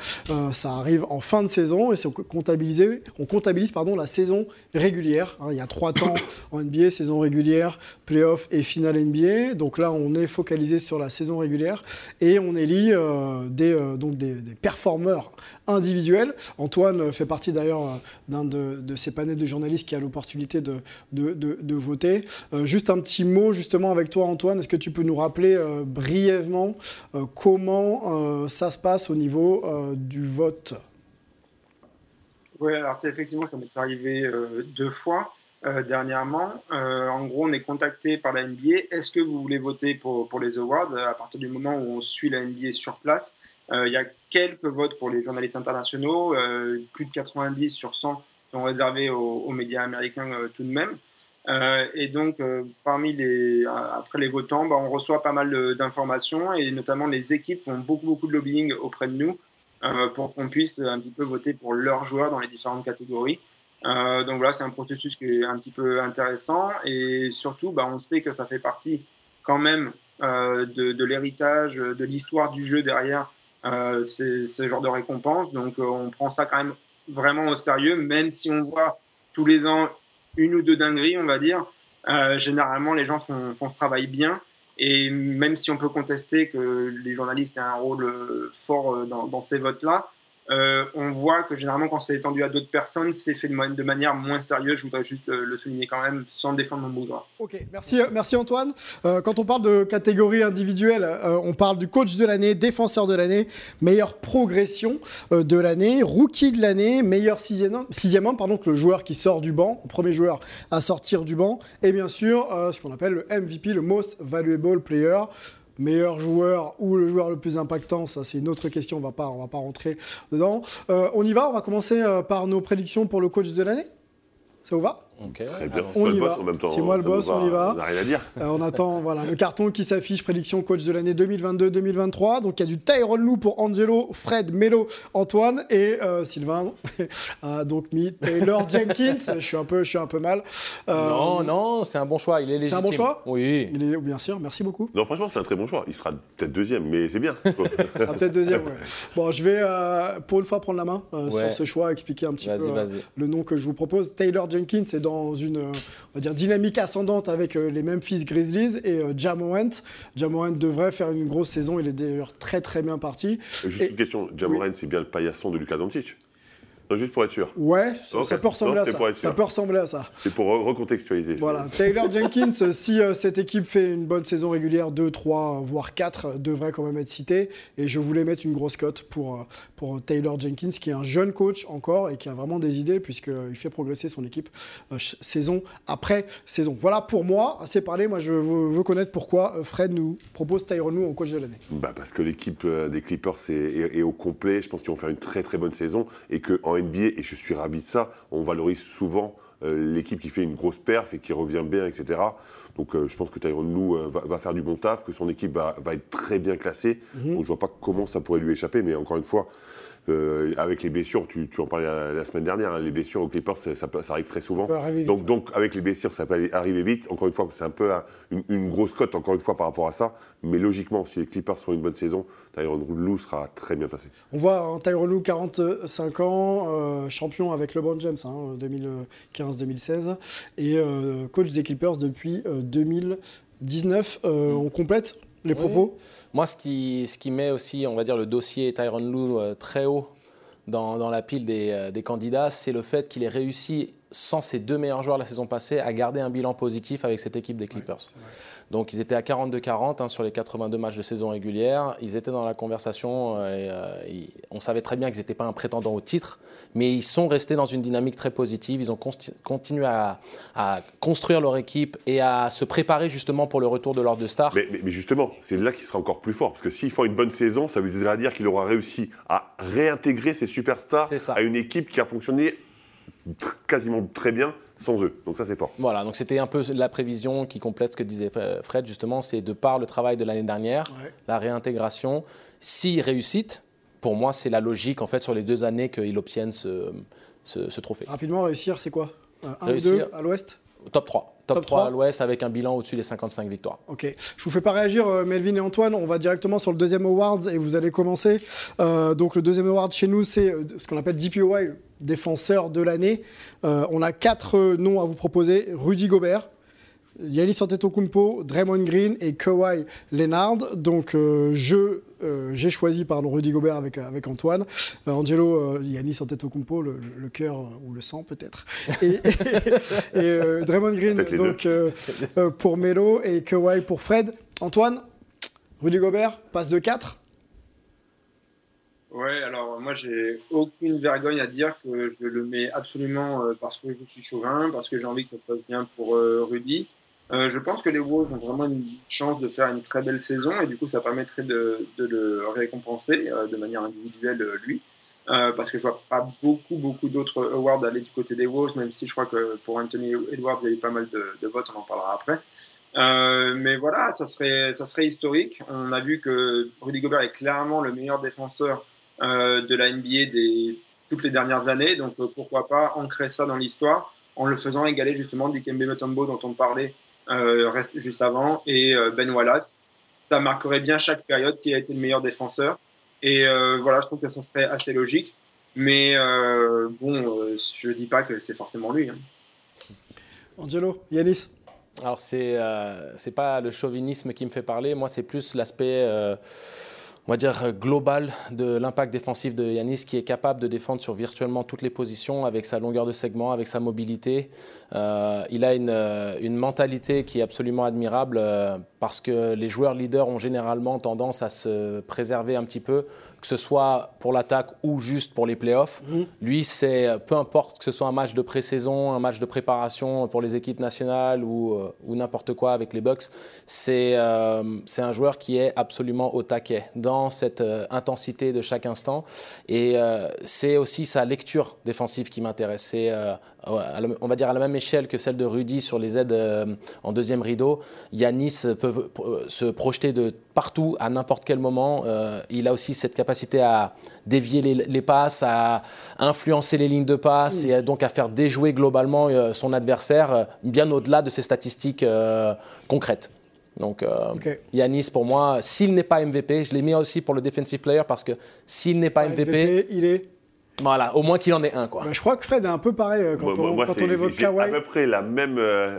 ça arrive en fin de saison et c'est comptabilisé, on comptabilise pardon, la saison régulière. Hein, il y a trois temps en NBA, saison régulière, playoff et finale NBA. Donc là, on est focalisé sur la saison régulière et on élit des, donc des, des performeurs individuels. Antoine fait partie d'ailleurs d'un de, ces panel de journalistes qui a l'opportunité de, voter. Euh, juste un petit mot justement avec toi Antoine, est-ce que tu peux nous rappeler euh, brièvement euh, comment ça se passe au niveau du vote? Oui, alors c'est effectivement, ça m'est arrivé deux fois. dernièrement. en gros, on est contacté par la NBA. Est-ce que vous voulez voter pour, pour les awards à partir du moment où on suit la NBA sur place? Il y a quelques votes pour les journalistes internationaux, plus de 90 sur 100 sont réservés aux, médias américains tout de même. et donc, parmi les, après les votants, bah, on reçoit pas mal d'informations et notamment les équipes font beaucoup, beaucoup de lobbying auprès de nous euh, pour qu'on puisse un petit peu voter pour leurs joueurs dans les différentes catégories. Euh, donc voilà, c'est un processus qui est un petit peu intéressant et surtout, bah, on sait que ça fait partie quand même euh, de, l'héritage, de l'histoire du jeu derrière ce genre de récompense. Donc on prend ça quand même vraiment au sérieux, même si on voit tous les ans une ou deux dingueries, on va dire. généralement, les gens font, font ce travail bien. Et même si on peut contester que les journalistes aient un rôle euh, fort euh, dans, ces votes-là, euh, on voit que généralement, quand c'est étendu à d'autres personnes, c'est fait de, manière moins sérieuse. Je voudrais juste le souligner quand même, sans défendre mon boudoir. Ok, merci, merci Antoine. quand on parle de catégorie individuelle, on parle du coach de l'année, défenseur de l'année, meilleure progression de l'année, rookie de l'année, meilleur sixième, homme, pardon, que le joueur qui sort du banc, premier joueur à sortir du banc, et bien sûr ce qu'on appelle le MVP, le Most Valuable Player meilleur joueur ou le joueur le plus impactant, ça c'est une autre question, on va pas, va pas rentrer dedans. Euh, on y va, on va commencer euh, par nos prédictions pour le coach de l'année. Ça vous va? Très bien, c'est moi le boss en même temps. C'est moi le boss, on y va. On n'a rien à dire. Euh, on attend voilà, le carton qui s'affiche, prédiction coach de l'année 2022-2023. Donc il y a du Tyrone Lou pour Angelo, Fred, Melo, Antoine et euh, Sylvain a donc mis Taylor Jenkins. je, suis un peu, je suis un peu mal. Euh, non, non, c'est un bon choix, il est légitime. C'est un bon choix Oui. Il est, bien sûr, merci beaucoup. Non, franchement, c'est un très bon choix. Il sera peut-être deuxième, mais c'est bien. ah, peut-être deuxième, ouais. Bon, je vais pour une fois prendre la main sur ce choix, expliquer un petit peu le nom que je vous propose. Taylor Jenkins est dans une on va dire, dynamique ascendante avec euh, les Memphis Grizzlies et euh, Jamorant. Jamorant devrait faire une grosse saison, il est d'ailleurs très très bien parti. Juste une question, Jamorant, c'est bien le paillasson de Lucas Doncic juste pour être sûr. Ouais, ça peut ressembler à ça. Ça peut ressembler à ça. C'est pour recontextualiser. Voilà. Taylor Jenkins, si euh, cette équipe fait une bonne saison régulière, 2, 3, voire 4, devrait quand même être cité. Et je voulais mettre une grosse cote pour, euh, pour Taylor Jenkins, qui est un jeune coach encore et qui a vraiment des idées, puisqu'il fait progresser son équipe euh, saison après saison. Voilà pour moi, assez parlé. Moi, je veux, connaître pourquoi Fred nous propose Tyron Lue en coach de l'année. Bah parce que l'équipe des Clippers est, au complet. Je pense qu'ils vont faire une très très bonne saison et qu'en NBA, et je suis ravi de ça, on valorise souvent euh, l'équipe qui fait une grosse perf et qui revient bien, etc. Donc euh, je pense que Tyrone Lou euh, va, faire du bon taf, que son équipe va, être très bien classée. Mhm. Donc je vois pas comment ça pourrait lui échapper, mais encore une fois, euh, avec les blessures, tu, en parlais la, semaine dernière, hein, les blessures au Clippers, ça, ça, arrive très souvent. Donc, donc, avec les blessures, ça peut arriver vite. Encore une fois, c'est un peu une, grosse cote, encore une fois, par rapport à ça. Mais logiquement, si les Clippers font une bonne saison, Tyron Lou sera très bien placé. On voit hein, Tyron Lou, 45 ans, euh, champion avec LeBron James, 2015-2016, hein, et euh, coach des Clippers depuis 2019. on complète les propos Moi, ce qui, ce qui met aussi, on va dire, le dossier Tyron Lou euh, très haut dans, dans la pile des, euh, des candidats, c'est le fait qu'il ait réussi, sans ses deux meilleurs joueurs la saison passée, à garder un bilan positif avec cette équipe des Clippers. Donc ils étaient à 42-40 hein, sur les 82 matchs de saison régulière. Ils étaient dans la conversation. Euh, et, on savait très bien qu'ils n'étaient pas un prétendant au titre, mais ils sont restés dans une dynamique très positive. Ils ont continué à, construire leur équipe et à se préparer justement pour le retour de leur de star. Mais, mais, justement, c'est là qu'il sera encore plus fort. Parce que s'ils font une bonne saison, ça veut dire qu'il aura réussi à réintégrer ses superstars à une équipe qui a fonctionné quasiment très bien sans eux. Donc ça, c'est fort. Voilà, donc c'était un peu la prévision qui complète ce que disait Fred, justement, c'est de par le travail de l'année dernière, la réintégration, s'il réussit, pour moi, c'est la logique, en fait, sur les deux années qu'il obtienne ce, ce, trophée. Rapidement, réussir, c'est quoi? 1 ou 2 à l'ouest? Top 3. Top, 3, à l'ouest avec un bilan au-dessus des 55 victoires. Ok. Je vous fais pas réagir, euh, Melvin et Antoine. On va directement sur le deuxième awards et vous allez commencer. Euh, donc le deuxième award chez nous, c'est euh, ce qu'on appelle DPOY, défenseur de l'année. on a quatre noms à vous proposer. Rudy Gobert, Yannis Antetokounmpo, Draymond Green et Kawhi Leonard. Donc je euh, j'ai choisi pardon, Rudy Gobert avec, avec Antoine. Euh, Angelo, euh, Yannis Antetokounmpo, le, le cœur ou le sang peut-être. Et, et, Draymond Green donc, pour Melo et Kawhi pour Fred. Antoine, Rudy Gobert, passe de 4 Ouais, alors moi j'ai aucune vergogne à dire que je le mets absolument euh, parce que je suis chauvin, parce que j'ai envie que ça se passe bien pour euh, Rudy. Euh, je pense que les Wolves ont vraiment une chance de faire une très belle saison et du coup ça permettrait de, le récompenser de manière individuelle lui. parce que je vois pas beaucoup beaucoup d'autres awards aller du côté des Wolves, même si je crois que pour Anthony Edwards il y a eu pas mal de, votes, on en parlera après. mais voilà, ça serait, ça serait historique. On a vu que Rudy Gobert est clairement le meilleur défenseur de la NBA des, toutes les dernières années. Donc euh, pourquoi pas ancrer ça dans l'histoire en le faisant égaler justement Dikembe Mutombo dont on parlait euh, juste avant et Ben Wallace. Ça marquerait bien chaque période qui a été le meilleur défenseur. Et voilà, je trouve que ça serait assez logique. Mais bon, je dis pas que c'est forcément lui. Hein. Angelo, Yanis Alors, c'est c'est pas le chauvinisme qui me fait parler. Moi, c'est plus l'aspect on dire, euh, global de l'impact défensif de Yanis, qui est capable de défendre sur virtuellement toutes les positions avec sa longueur de segment, avec sa mobilité. Euh, il a une, euh, une, mentalité qui est absolument admirable parce que les joueurs leaders ont généralement tendance à se préserver un petit peu, que ce soit pour l'attaque ou juste pour les playoffs. Mmh. Lui, c'est peu importe que ce soit un match de pré-saison, un match de préparation pour les équipes nationales ou, ou n'importe quoi avec les Bucks, c'est c'est un joueur qui est absolument au taquet dans cette intensité de chaque instant. Et c'est aussi sa lecture défensive qui m'intéresse. C'est, on va dire, à la même échelle que celle de Rudy sur les aides euh, en deuxième rideau. Yanis peut euh, se projeter de partout à n'importe quel moment. Euh, il a aussi cette capacité à dévier les, passes, à influencer les lignes de passe et donc à faire déjouer globalement son adversaire bien au-delà de ses statistiques concrètes. Donc Yanis, pour moi, s'il n'est pas MVP, je l'ai mis aussi pour le defensive player parce que s'il n'est pas MVP, il est voilà, au moins qu'il en ait un. Quoi. Bah, je crois que Fred est un peu pareil euh, quand, on, quand on, évoque Kawhi. à peu près la même, euh,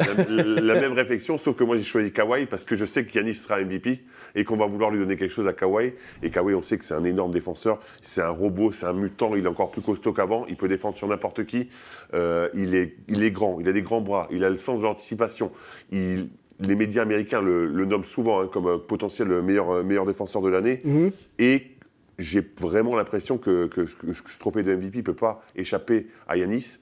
la, même réflexion, sauf que moi j'ai choisi Kawhi parce que je sais qu'Yanis sera MVP et qu'on va vouloir lui donner quelque chose à Kawhi. Et Kawhi, on sait que c'est un énorme défenseur, c'est un robot, c'est un mutant, il est encore plus costaud qu'avant, il peut défendre sur n'importe qui. Euh, il, est, il est grand, il a des grands bras, il a le sens de l'anticipation. Il, les médias américains le, nomment souvent hein, comme potentiel meilleur, meilleur défenseur de l'année. Mhm. Et j'ai vraiment l'impression que, ce trophée de MVP ne peut pas échapper à Yanis.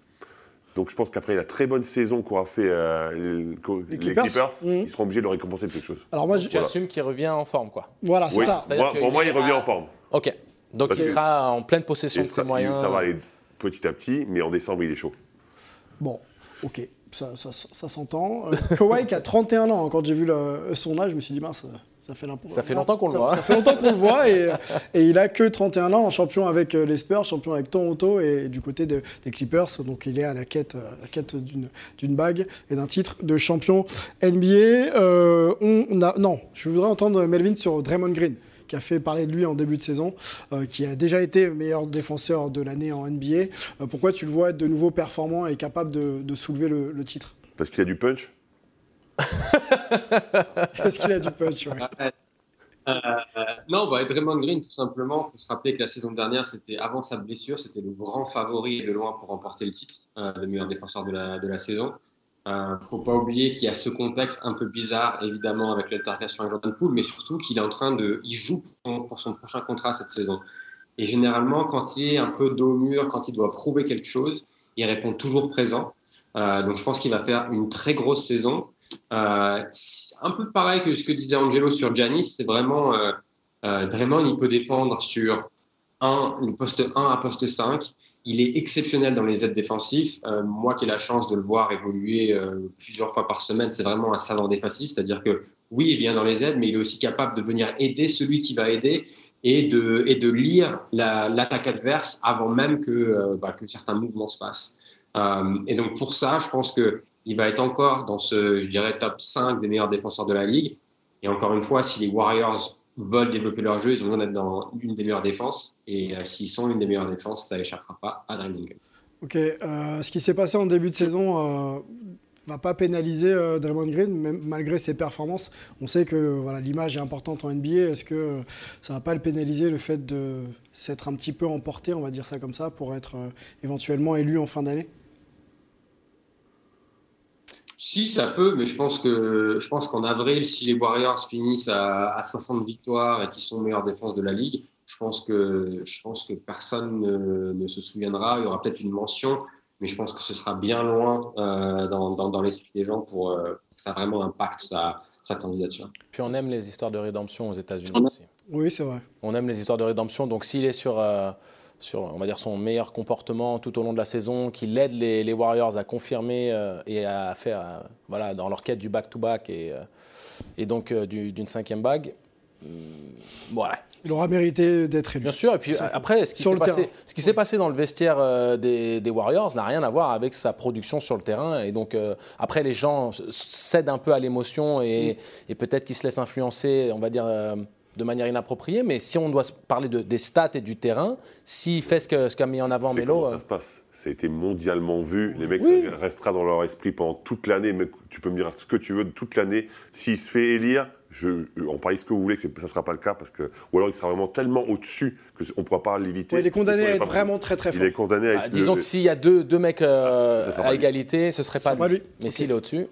Donc je pense qu'après la très bonne saison qu'aura fait euh, les, Clippers, mmh. ils seront obligés de le récompenser de quelque chose. Alors moi, tu assumes qu'il revient en forme, quoi. Voilà, c'est ça. pour moi, il revient en forme. Ok. Donc il sera en pleine possession de ses moyens. Ça va aller petit à petit, mais en décembre, il est chaud. Bon, ok. Ça, ça, s'entend. Euh, Kawhi qui a 31 ans, quand j'ai vu son âge, je me suis dit, mince, ça fait, ça fait longtemps qu'on le voit. Ça fait longtemps qu'on le voit et, il a que 31 ans, champion avec euh, les Spurs, champion avec Toronto et du côté des Clippers. Donc il est à la quête, la quête d'une bague et d'un titre de champion NBA. Euh, on, a, non, je voudrais entendre Melvin sur Draymond Green qui a fait parler de lui en début de saison, euh, qui a déjà été meilleur défenseur de l'année en NBA. pourquoi tu le vois être de nouveau performant et capable de, soulever le, le titre? Parce qu'il a du punch est-ce qu'il a du punch euh, non, Draymond Green, tout simplement, il faut se rappeler que la saison dernière, c'était avant sa blessure, c'était le grand favori de loin pour remporter le titre euh, de meilleur défenseur de la, saison. Il euh, ne faut pas oublier qu'il y a ce contexte un peu bizarre, évidemment, avec l'altercation avec Jordan Poole, mais surtout qu'il est en train de. Il joue pour son, prochain contrat cette saison. Et généralement, quand il est un peu dos au mur, quand il doit prouver quelque chose, il répond toujours présent. Euh, donc je pense qu'il va faire une très grosse saison. Euh, un peu pareil que ce que disait Angelo sur Janis, c'est vraiment euh, euh, Draymond, il peut défendre sur un, le poste 1 à poste 5. Il est exceptionnel dans les aides défensifs. Euh, moi qui ai la chance de le voir évoluer euh, plusieurs fois par semaine, c'est vraiment un savant défensif. C'est-à-dire que oui, il vient dans les aides, mais il est aussi capable de venir aider celui qui va aider et de, et de lire l'attaque adverse avant même que, bah, que certains mouvements se fassent. Euh, et donc pour ça, je pense qu'il va être encore dans ce, je dirais, top 5 des meilleurs défenseurs de la ligue. Et encore une fois, si les Warriors veulent développer leur jeu, ils ont besoin d'être dans une des meilleures défenses. Et euh, s'ils sont une des meilleures défenses, ça n'échappera pas à Draymond Ok, euh, ce qui s'est passé en début de saison euh, va pas pénaliser Draymond Green, même malgré ses performances. On sait que voilà, l'image est importante en NBA. Est-ce que ça va pas le pénaliser le fait de s'être un petit peu emporté, on va dire ça comme ça, pour être éventuellement élu en fin d'année? Si, ça peut, mais je pense que je pense qu'en avril, si les Warriors finissent à, 60 victoires et qu'ils sont meilleure défense de la ligue, je pense que je pense que personne ne, se souviendra. Il y aura peut-être une mention, mais je pense que ce sera bien loin euh, dans, dans, l'esprit des gens pour euh, que ça vraiment impacte sa, sa candidature. Puis on aime les histoires de rédemption aux États-Unis aussi. Oui, c'est vrai. On aime les histoires de rédemption. Donc s'il est sur, euh, sur, on va dire, son meilleur comportement tout au long de la saison, qu'il aide les, Warriors à confirmer euh, et à faire, euh, voilà, dans leur quête du back-to-back et, et donc d'une cinquième bague, hmm, voilà. Il aura mérité d'être élu. Bien sûr. Et puis après, ce qui s'est passé, qui dans le vestiaire des, des, Warriors n'a rien à voir avec sa production sur le terrain. Et donc après, les gens cèdent un peu à l'émotion et, et peut-être qu'ils se laissent influencer, on va dire de manière inappropriée, mais si on doit parler de, des stats et du terrain, s'il fait ce qu'a ce mis en avant Melo. Ça euh, se passe. Ça a été mondialement vu. Les mecs, ça restera dans leur esprit pendant toute l'année. Mais tu peux me dire ce que tu veux de toute l'année. S'il se fait élire, je, on parie ce que vous voulez, que ça ne sera pas le cas, parce que, ou alors il sera vraiment tellement au-dessus qu'on ne pourra pas l'éviter. il est condamné à être vraiment très très fort. Il est condamné à bah, disons que s'il y a deux, deux mecs euh, à égalité, ce ne serait pas lui. Mais s'il est au-dessus.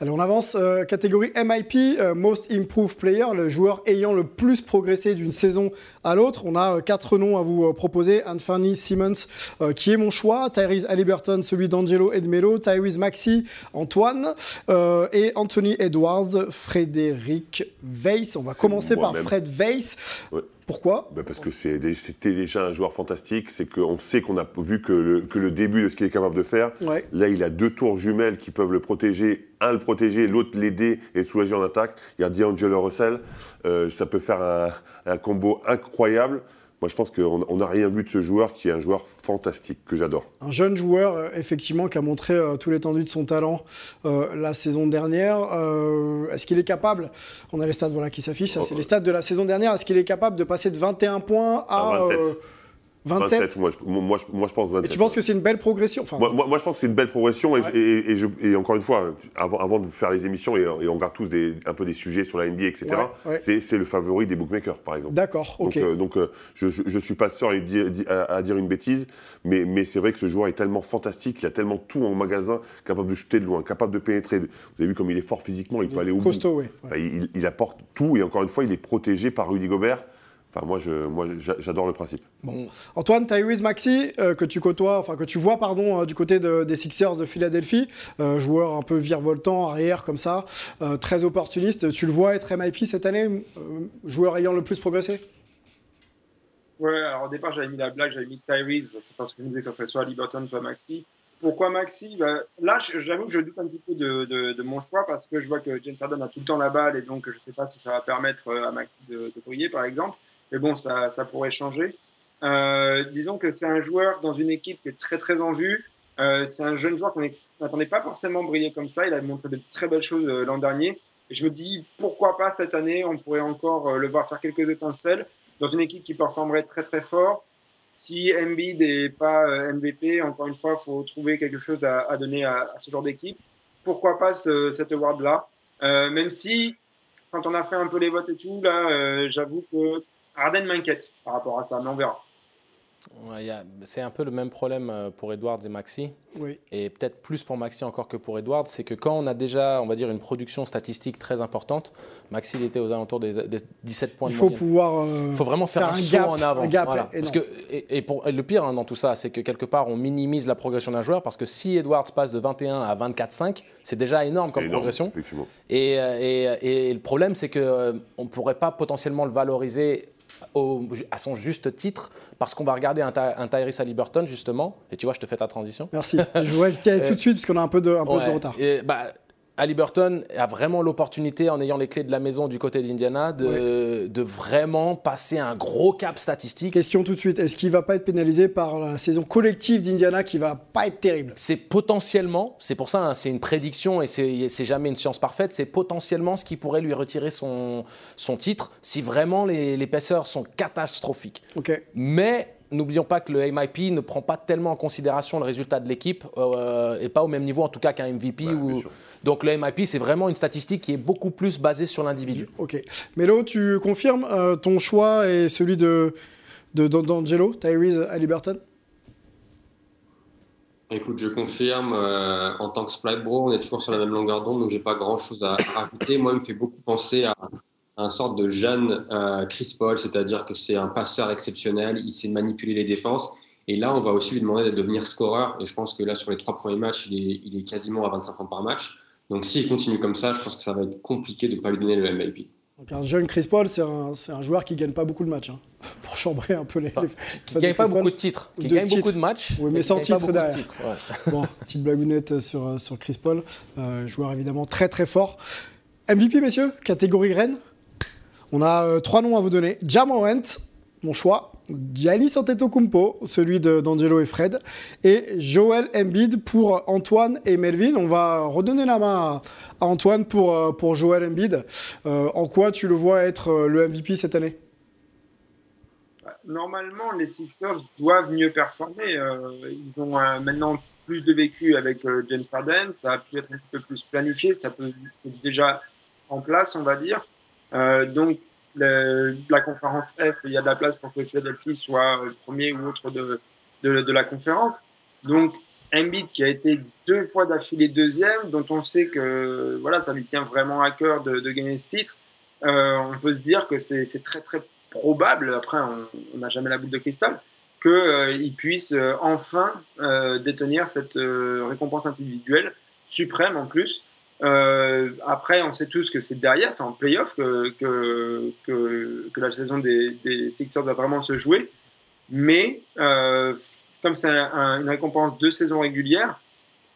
Allez, on avance. Euh, catégorie MIP, euh, Most Improved Player, le joueur ayant le plus progressé d'une saison à l'autre. On a quatre noms à vous proposer. Anthony Simmons, qui est mon choix. Tyrese Halliburton, celui d'Angelo Edmelo. Tyrese Maxi, Antoine. et Anthony Edwards, Frédéric Weiss. On va commencer par Fred Weiss. Pourquoi? Ben Parce que c'était déjà un joueur fantastique. C'est qu'on sait qu'on a vu que le, que le, début de ce qu'il est capable de faire. Là, il a deux tours jumelles qui peuvent le protéger. Un le protéger, l'autre l'aider et le soulager en attaque. Il y a D'Angelo Russell. Euh, ça peut faire un, un combo incroyable. Moi, je pense qu'on n'a rien vu de ce joueur qui est un joueur fantastique, que j'adore. Un jeune joueur, euh, effectivement, qui a montré euh, tout l'étendue de son talent euh, la saison dernière. Est-ce qu'il est capable? On a les stats voilà, qui s'affichent, ça, c'est les stats de la saison dernière. Est-ce qu'il est capable de passer de 21 points à. 27. 27, moi, je, moi, moi, je pense 27. Et tu penses que c'est une belle progression? Moi, moi, je pense que c'est une belle progression. Et, et, encore une fois, avant, avant, de faire les émissions, et, on garde tous des, un peu des sujets sur la NBA, etc., c'est le favori des bookmakers, par exemple. D'accord, ok. Donc, euh, donc euh, je ne suis pas sûr à, à, dire une bêtise, mais, mais c'est vrai que ce joueur est tellement fantastique, il a tellement tout en magasin, capable de shooter de loin, capable de pénétrer. Vous avez vu comme il est fort physiquement, il, peut aller au costaud, bout. il, il apporte tout, et encore une fois, il est protégé par Rudy Gobert moi, je, moi, j'adore le principe. Bon. Antoine, Tyrese Maxi, euh, que tu côtoies, enfin que tu vois, pardon, euh, du côté des Sixers de Philadelphie, euh, joueur un peu virevoltant, arrière comme ça, très opportuniste. Tu le vois être MIP cette année, joueur ayant le plus progressé? Ouais, alors au départ, j'avais mis la blague, j'avais mis Tyrese, c'est parce que je me disais que ça serait soit Liberton, soit Maxi. Pourquoi Maxi? Bah, Là, j'avoue que je doute un petit peu de, de, mon choix parce que je vois que James Harden a tout le temps la balle et donc je ne sais pas si ça va permettre à Maxi de, de briller, par exemple mais bon, ça, ça pourrait changer. Euh, disons que c'est un joueur dans une équipe qui est très très en vue. Euh, c'est un jeune joueur qu'on n'attendait pas forcément briller comme ça. Il a montré de très belles choses euh, l'an dernier. Je me dis, pourquoi pas cette année, on pourrait encore le voir faire quelques étincelles dans une équipe qui performerait très très fort. Si Embiid n'est pas MVP, encore une fois, il faut trouver quelque chose à, donner à, ce genre d'équipe. Pourquoi pas ce, cet award-là? Même si, quand on a fait un peu les votes et tout, là, j'avoue que Arden m'inquiète par rapport à ça, mais on verra. c'est un peu le même problème euh, pour Edwards et Maxi. Oui. Et peut-être plus pour Maxi encore que pour Edwards, c'est que quand on a déjà, on va dire, une production statistique très importante, Maxi il était aux alentours des, 17 points il de faut pouvoir. Euh, il faut vraiment faire, un, saut en avant. Parce que, et, pour, le pire hein, dans tout ça, c'est que quelque part, on minimise la progression d'un joueur parce que si Edwards passe de 21 à 24-5, c'est déjà énorme comme progression. Et, euh, et, et, le problème, c'est qu'on ne pourrait pas potentiellement le valoriser à son juste titre, parce qu'on va regarder un, un Tyrese Halliburton, justement, et tu vois, je te fais ta transition. Merci. je vois le tout de suite, parce qu'on a un peu de, un peu de retard. Et, bah, Halliburton a vraiment l'opportunité, en ayant les clés de la maison du côté d'Indiana, de, de, vraiment passer un gros cap statistique. Question tout de suite, est-ce qu'il va pas être pénalisé par la saison collective d'Indiana qui va pas être terrible? C'est potentiellement, c'est pour ça, hein, c'est une prédiction et c'est jamais une science parfaite, c'est potentiellement ce qui pourrait lui retirer son, son titre si vraiment les, les sont catastrophiques. Mais n'oublions pas que le MIP ne prend pas tellement en considération le résultat de l'équipe euh, et pas au même niveau en tout cas qu'un MVP. ou... Donc le MIP, c'est vraiment une statistique qui est beaucoup plus basée sur l'individu. Ok. Melo, tu confirmes euh, ton choix et celui de d'Angelo, de, Tyrese Halliburton? Écoute, je confirme, euh, en tant que Sprite Bro, on est toujours sur la même longueur d'onde, donc j'ai pas grand chose à rajouter. Moi, il me fait beaucoup penser à, un sorte de jeune euh, Chris Paul, c'est-à-dire que c'est un passeur exceptionnel, il sait manipuler les défenses. Et là, on va aussi lui demander de devenir scoreur. Et je pense que là, sur les trois premiers matchs, il est, il est quasiment à 25 points par match. Donc s'il continue comme ça, je pense que ça va être compliqué de ne pas lui donner le MVP. Donc un jeune Chris Paul, c'est un, un, joueur qui gagne pas beaucoup de matchs. Hein, pour chambrer un peu les. Enfin, qui gagne pas beaucoup de titres. Qui gagne beaucoup de matchs. Oui, mais sans titre derrière. Titre, ouais. bon, petite blagounette sur, sur Chris Paul. Euh, joueur évidemment très très fort. MVP, messieurs, catégorie reine. On a euh, trois noms à vous donner. Jamorant, mon choix. Giannis Antetokounmpo, celui d'Angelo et Fred, et Joel Embiid pour Antoine et Melvin. On va redonner la main à, Antoine pour, euh, pour Joel Embiid. Euh, en quoi tu le vois être le MVP cette année? Normalement, les Sixers doivent mieux performer. ils ont maintenant plus de vécu avec James Harden. Ça a pu être un peu plus planifié. Ça peut être déjà en place, on va dire. Donc, le, la conférence Est, il y a de la place pour que Philadelphie soit le premier ou autre de, la conférence. Donc, Embiid qui a été deux fois d'affilée deuxième, dont on sait que voilà, ça lui tient vraiment à cœur de, gagner ce titre. Euh, on peut se dire que c'est très très probable, après on n'a jamais la boule de cristal, qu'il euh, puisse euh, enfin euh, détenir cette euh, récompense individuelle suprême en plus. Euh, après, on sait tous que c'est derrière, c'est en playoff que, que, la saison des, Sixers va vraiment se jouer. Mais euh, comme c'est un, une récompense de saison régulière,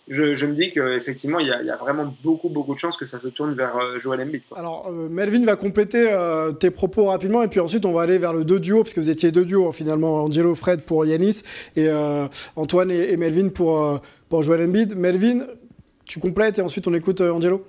je, me dis qu'effectivement, il, il y, a vraiment beaucoup, beaucoup de chances que ça se tourne vers euh, Joel Embiid. Alors, euh, Melvin va compléter tes propos rapidement, et puis ensuite, on va aller vers le deux duos, parce que vous étiez deux duos, hein, finalement, Angelo Fred pour Yanis, et Antoine et, et, Melvin pour, pour Joel Embiid. Melvin, tu complètes et ensuite on écoute euh, Angelo?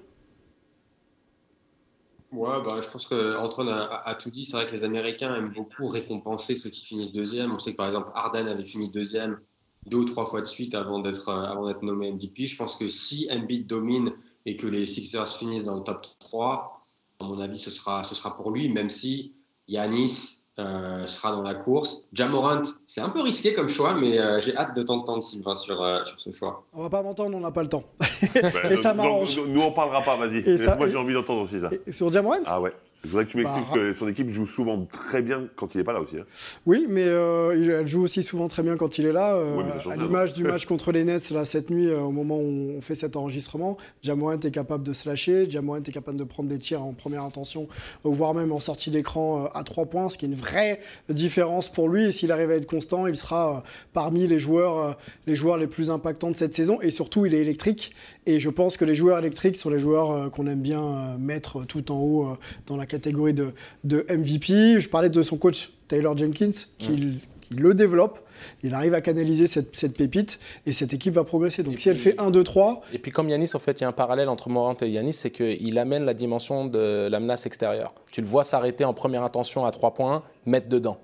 Ouais, bah, je pense qu'Antoine a, a, tout dit. C'est vrai que les Américains aiment beaucoup récompenser ceux qui finissent deuxième. On sait que par exemple Harden avait fini deuxième deux ou trois fois de suite avant d'être euh, avant nommé MVP. Je pense que si Embiid domine et que les Sixers finissent dans le top 3, à mon avis, ce sera, ce sera pour lui, même si Yanis euh, sera dans la course. Jamorant, c'est un peu risqué comme choix, mais euh, j'ai hâte de t'entendre, Sylvain, sur, euh, sur ce choix. On va pas m'entendre, on n'a pas le temps. et ça m'arrange. Nous, on parlera pas, vas-y. Moi, j'ai envie d'entendre aussi ça. Et sur Jamorant? Ah ouais. Je voudrais que tu m'expliques bah, que son équipe joue souvent très bien quand il n'est pas là aussi. Hein. Oui, mais euh, elle joue aussi souvent très bien quand il est là. Euh, oui, à l'image du match contre les Nets là, cette nuit, euh, au moment où on fait cet enregistrement, Jamorant est capable de se lâcher, Jamorant est capable de prendre des tirs en première intention, voire même en sortie d'écran à trois points, ce qui est une vraie différence pour lui. Et s'il arrive à être constant, il sera parmi les joueurs, les joueurs les plus impactants de cette saison. Et surtout, il est électrique. Et je pense que les joueurs électriques sont les joueurs qu'on aime bien mettre tout en haut dans la catégorie de, de, MVP. Je parlais de son coach Taylor Jenkins, qui mmh. le développe. Il arrive à canaliser cette, cette, pépite et cette équipe va progresser. Donc et si puis, elle fait 1, 2, 3. Et puis comme Yanis, en fait, il y a un parallèle entre Morant et Yanis, c'est qu'il amène la dimension de la menace extérieure. Tu le vois s'arrêter en première intention à 3 points, mettre dedans.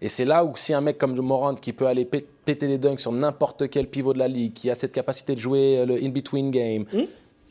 Et c'est là où si un mec comme Morant qui peut aller péter les dunks sur n'importe quel pivot de la ligue, qui a cette capacité de jouer le in-between game, mmh.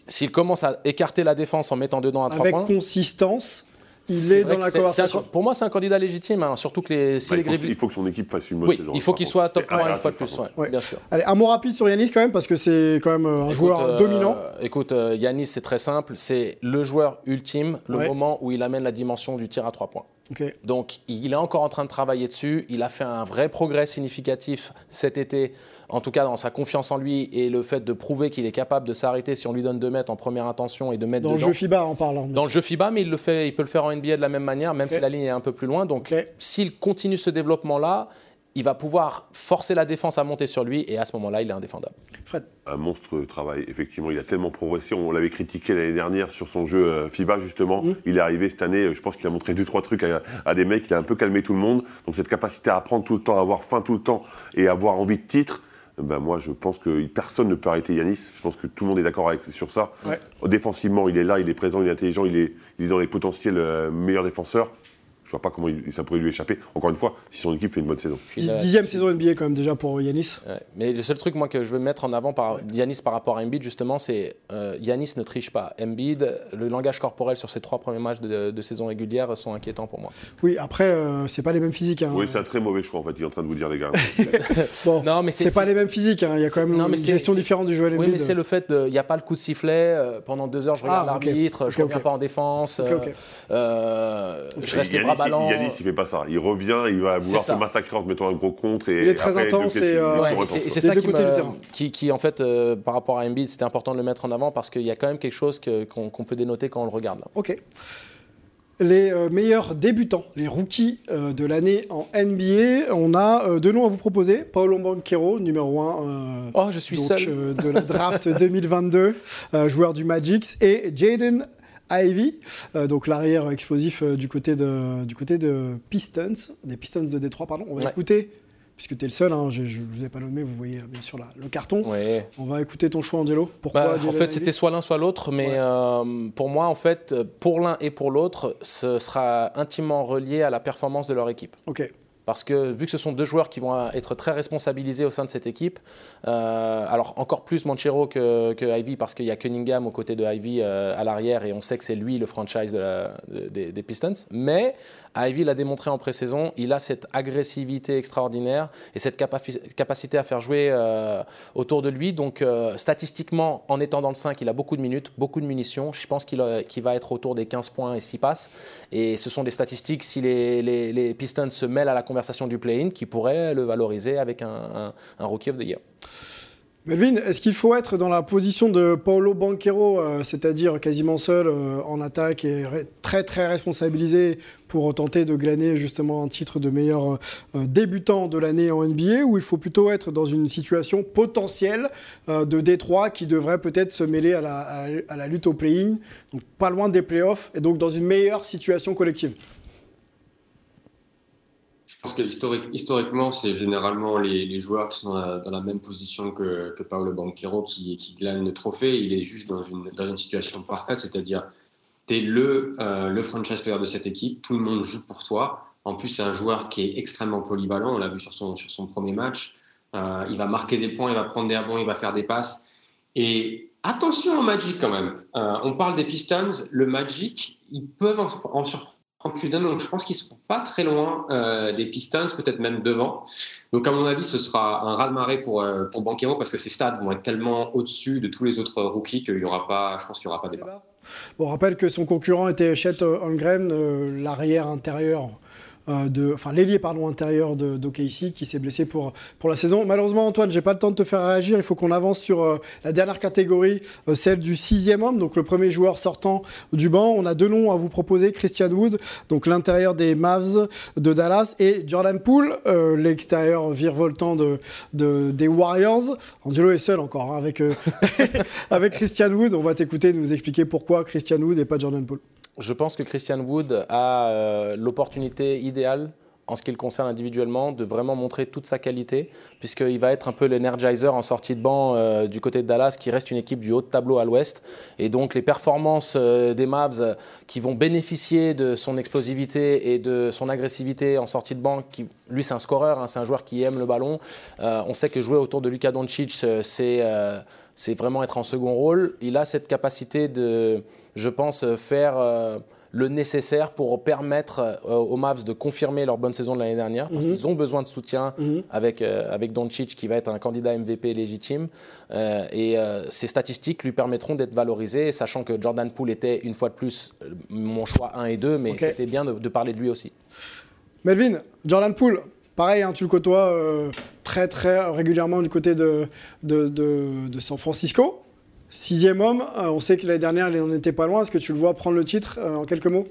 s'il commence à écarter la défense en mettant dedans à 3 Avec points... Avec consistance, il est, est dans la conversation. Un, pour moi, c'est un candidat légitime, hein, surtout que les, si bah, les il, faut, Grizzlies... il faut que son équipe fasse une bonne oui, saison. Il faut qu'il soit top 1 une fois de plus, ouais, ouais. bien sûr. Allez, un mot rapide sur Yanis quand même, parce que c'est quand même un écoute, joueur euh, dominant. Écoute, euh, Yanis, c'est très simple. C'est le joueur ultime, le ouais. moment où il amène la dimension du tir à 3 points. Okay. Donc, il est encore en train de travailler dessus. Il a fait un vrai progrès significatif cet été, en tout cas dans sa confiance en lui et le fait de prouver qu'il est capable de s'arrêter si on lui donne 2 mètres en première intention et de mettre dans dedans. le jeu FIBA en parlant. Dans le jeu FIBA, mais il le fait, il peut le faire en NBA de la même manière, même okay. si la ligne est un peu plus loin. Donc, okay. s'il continue ce développement-là, il va pouvoir forcer la défense à monter sur lui et à ce moment-là, il est indéfendable. Fred. Un monstre de travail, effectivement. Il a tellement progressé. On l'avait critiqué l'année dernière sur son jeu FIBA, justement. Mmh. Il est arrivé cette année, je pense qu'il a montré deux, trois trucs à, à, des mecs. Il a un peu calmé tout le monde. Donc, cette capacité à apprendre tout le temps, à avoir faim tout le temps et à avoir envie de titre, ben moi, je pense que personne ne peut arrêter Yanis. Je pense que tout le monde est d'accord sur ça. Ouais. Défensivement, il est là, il est présent, il est intelligent, il est, il est dans les potentiels euh, meilleurs défenseurs. Je vois pas comment il- ça pourrait lui échapper. Encore une fois, si son équipe fait une bonne saison. Dixième saison NBA quand même déjà pour Yanis. Ouais. Mais le seul truc moi que je veux mettre en avant par Yanis par rapport à Embiid justement, c'est euh, Yanis ne triche pas. Embiid, le langage corporel sur ses trois premiers matchs de, de saison régulière sont inquiétants pour moi. Oui, après, euh, c'est pas les mêmes physiques. hein. Oui, c'est un très mauvais choix en fait. Il est en train de vous dire les gars. Bon, Non, mais c'est pas les mêmes physiques. hein. Il y a quand même Non, une gestion différente du jeu à Oui, mais c'est le fait il n'y a pas le coup de sifflet. euh, pendant deux heures, je regarde Ah, ok. l'arbitre, je ne reviens ok. pas en défense. Euh, euh, je reste les bras il- ballants. Yanis, il fait pas ça. Il revient, il va vouloir te massacrer en te mettant un gros contre. Et Il est très après, intense et, euh, Ouais, et c'est- ça qui, me- qui, qui, en fait, euh, par rapport à Embiid, c'était important de le mettre en avant parce qu'il y a quand même quelque chose qu'on peut dénoter quand on le regarde. Là. Ok. Les euh, meilleurs débutants, les rookies euh, de l'année en NBA, on a euh, deux noms à vous proposer. Paolo Banquero, numéro 1 Oh, je suis seul. de la draft 2022, euh, joueur du Magic, et Jaden Ivy, euh, donc l'arrière explosif euh, du, côté de, du côté de Pistons, des Pistons de Détroit, pardon. On va Ouais. écouter, puisque tu es le seul, hein, je ne vous ai pas nommé, vous voyez euh, bien sûr la- le carton. Ouais. On va écouter ton choix, Angelo. Pourquoi Bah, en fait, c'était soit l'un, soit l'autre, mais Ouais. euh, pour moi, en fait, pour l'un et pour l'autre, ce sera intimement relié à la performance de leur équipe. Ok. Parce que vu que ce sont deux joueurs qui vont être très responsabilisés au sein de cette équipe, euh, alors encore plus Manchero que, Ivy, parce qu'il y a Cunningham aux côtés de Ivy euh, à l'arrière et on sait que c'est lui le franchise des, des Pistons. Mais Ivy l'a démontré en pré-saison, il a cette agressivité extraordinaire et cette capaci- capacité à faire jouer euh, autour de lui. Donc euh, statistiquement, en étant dans le 5, il a beaucoup de minutes, beaucoup de munitions. Je pense qu'il qu'il va être autour des 15 points et 6 passes. Et ce sont des statistiques, si les, Pistons se mêlent à la conversation du play-in, qui pourraient le valoriser avec un, un- un Rookie of the Year. Melvin, est-ce qu'il faut être dans la position de Paolo Banquero, euh, c'est-à-dire quasiment seul euh, en attaque et très très responsabilisé pour tenter de glaner justement un titre de meilleur euh, débutant de l'année en NBA, ou il faut plutôt être dans une situation potentielle de Détroit qui devrait peut-être se mêler à la lutte au play-in, donc pas loin des playoffs, et donc dans une meilleure situation collective? Je pense que historique- historiquement, c'est généralement les, joueurs qui sont dans la, même position que, que Paolo Banquero qui, qui glane le trophée. Il est juste dans une, situation parfaite, c'est-à-dire tu es le, euh, franchise player de cette équipe, tout le monde joue pour toi. En plus, c'est un joueur qui est extrêmement polyvalent, on l'a vu sur son, premier match. Euh, il va marquer des points, il va prendre des rebonds, il va faire des passes. Et attention au Magic quand même. Euh, on parle des Pistons, le Magic, ils peuvent en, en surprendre Donc je pense qu'ils ne seront pas très loin euh, des Pistons, peut-être même devant. Donc à mon avis, ce sera un raz-de-marée pour, euh, pour Banquero parce que ses stats vont être tellement au-dessus de tous les autres rookies qu'il y aura pas, je pense qu'il n'y aura pas débat. Bon, on rappelle que son concurrent était Chet Holmgren, euh, l'arrière intérieur. Euh, De, enfin, l'ailier pardon intérieur de d'OKC qui s'est blessé pour, pour la saison. Malheureusement, Antoine, j'ai pas le temps de te faire réagir. Il faut qu'on avance sur euh, la dernière catégorie, euh, celle du sixième homme, donc le premier joueur sortant du banc. On a deux noms à vous proposer Christian Wood, donc l'intérieur des Mavs de Dallas, et Jordan Poole, l'extérieur virevoltant de, de- des Warriors. Angelo est seul encore hein, avec, avec Christian Wood. On va t'écouter nous expliquer pourquoi Christian Wood et pas Jordan Poole. Je pense que Christian Wood a euh, l'opportunité idéale en ce qui le concerne individuellement, de vraiment montrer toute sa qualité, puisqu'il va être un peu l'energizer en sortie de banc euh, du côté de Dallas, qui reste une équipe du haut de tableau à l'ouest. Et donc les performances euh, des Mavs qui vont bénéficier de son explosivité et de son agressivité en sortie de banc, lui c'est un scoreur, hein, c'est un joueur qui aime le ballon. On sait que jouer autour de Luka Doncic, c'est vraiment être en second rôle. Il a cette capacité de, je pense, euh, faire euh, le nécessaire pour permettre euh, aux Mavs de confirmer leur bonne saison de l'année dernière, parce Mhm. qu'ils ont besoin de soutien Mhm. avec, euh, avec Doncic, qui va être un candidat MVP légitime. Euh, et euh, ces statistiques lui permettront d'être valorisé, sachant que Jordan Poole était, une fois de plus, mon choix 1 et 2, mais c'était bien de, de parler de lui aussi. Melvin, Jordan Poole, pareil, hein, tu le côtoies très très régulièrement du côté de, de, de- de San Francisco. Sixième homme, euh, on sait que l'année dernière, il n'en était pas loin. Est-ce que tu le vois prendre le titre euh, en quelques mots?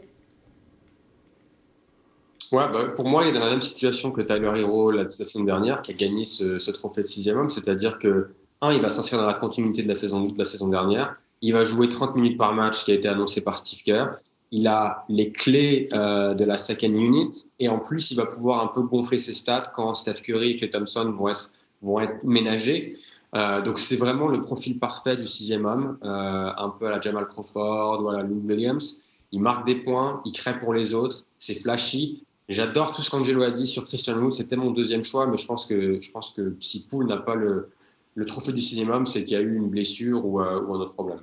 Ouais, bah, pour moi, il est dans la même situation que Tyler Hero la saison dernière, qui a gagné ce, trophée de sixième homme. C'est-à-dire que, un, il va s'inscrire dans la continuité de la saison, de la saison dernière. Il va jouer 30 minutes par match, qui a été annoncé par Steve Kerr. Il a les clés euh, de la second unit. Et en plus, il va pouvoir un peu gonfler ses stats quand Steph Curry et Klay Thompson vont être, vont être ménagés. Euh, donc, c'est vraiment le profil parfait du sixième homme, euh, un peu à la Jamal Crawford ou à la Lou Williams. Il marque des points, il crée pour les autres, c'est flashy. J'adore tout ce qu'Angelo a dit sur Christian Wood. C'était mon deuxième choix, mais je pense que, je pense que si Poole n'a pas le, trophée du cinéma, c'est qu'il y a eu une blessure ou, euh, ou un autre problème.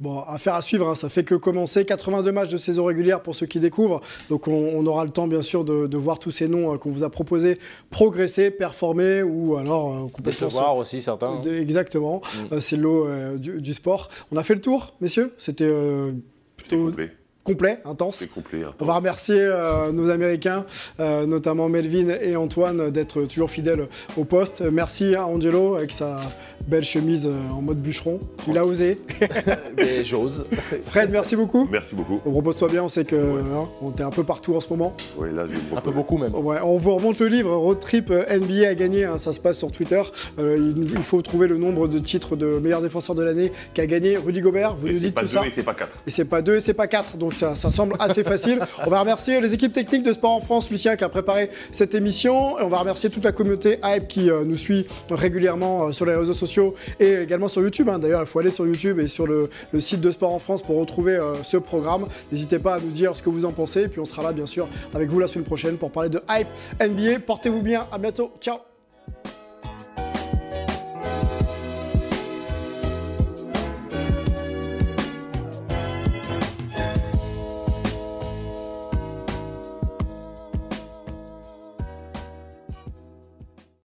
Bon, affaire à suivre, hein, ça fait que commencer. 82 matchs de saison régulière pour ceux qui découvrent. Donc on, aura le temps bien sûr de, voir tous ces noms euh, qu'on vous a proposés progresser, performer ou alors euh, complètement... Décevoir aussi certains. Hein. Exactement, mm. c'est l'eau du, sport. On a fait le tour, messieurs C'était plutôt complet, intense. Complet, On va remercier euh, nos Américains, euh, notamment Melvin et Antoine, d'être toujours fidèles au poste. Merci à Angelo avec sa belle chemise euh, en mode bûcheron. Il a osé. Mais j'ose. Fred, merci beaucoup. Merci beaucoup. On propose-toi bien, on sait que hein, on est un peu partout en ce moment. Oui, là, Un peu beaucoup même. on vous remonte le livre Road Trip NBA à gagner. Hein, ça se passe sur Twitter. il, faut trouver le nombre de titres de meilleur défenseur de l'année qu'a gagné Rudy Gobert. Vous nous dites tout ça. Et c'est pas 4. Et c'est pas 2 et c'est pas 4. Donc ça, semble assez facile. On va remercier les équipes techniques de Sport en France, Lucien qui a préparé cette émission. Et on va remercier toute la communauté Hype qui euh, nous suit régulièrement euh, sur les réseaux sociaux et également sur YouTube. Hein. D'ailleurs, il faut aller sur YouTube et sur le, site de Sport en France pour retrouver euh, ce programme. N'hésitez pas à nous dire ce que vous en pensez. Et puis on sera là, bien sûr, avec vous la semaine prochaine pour parler de Hype NBA. Portez-vous bien. À bientôt. Ciao.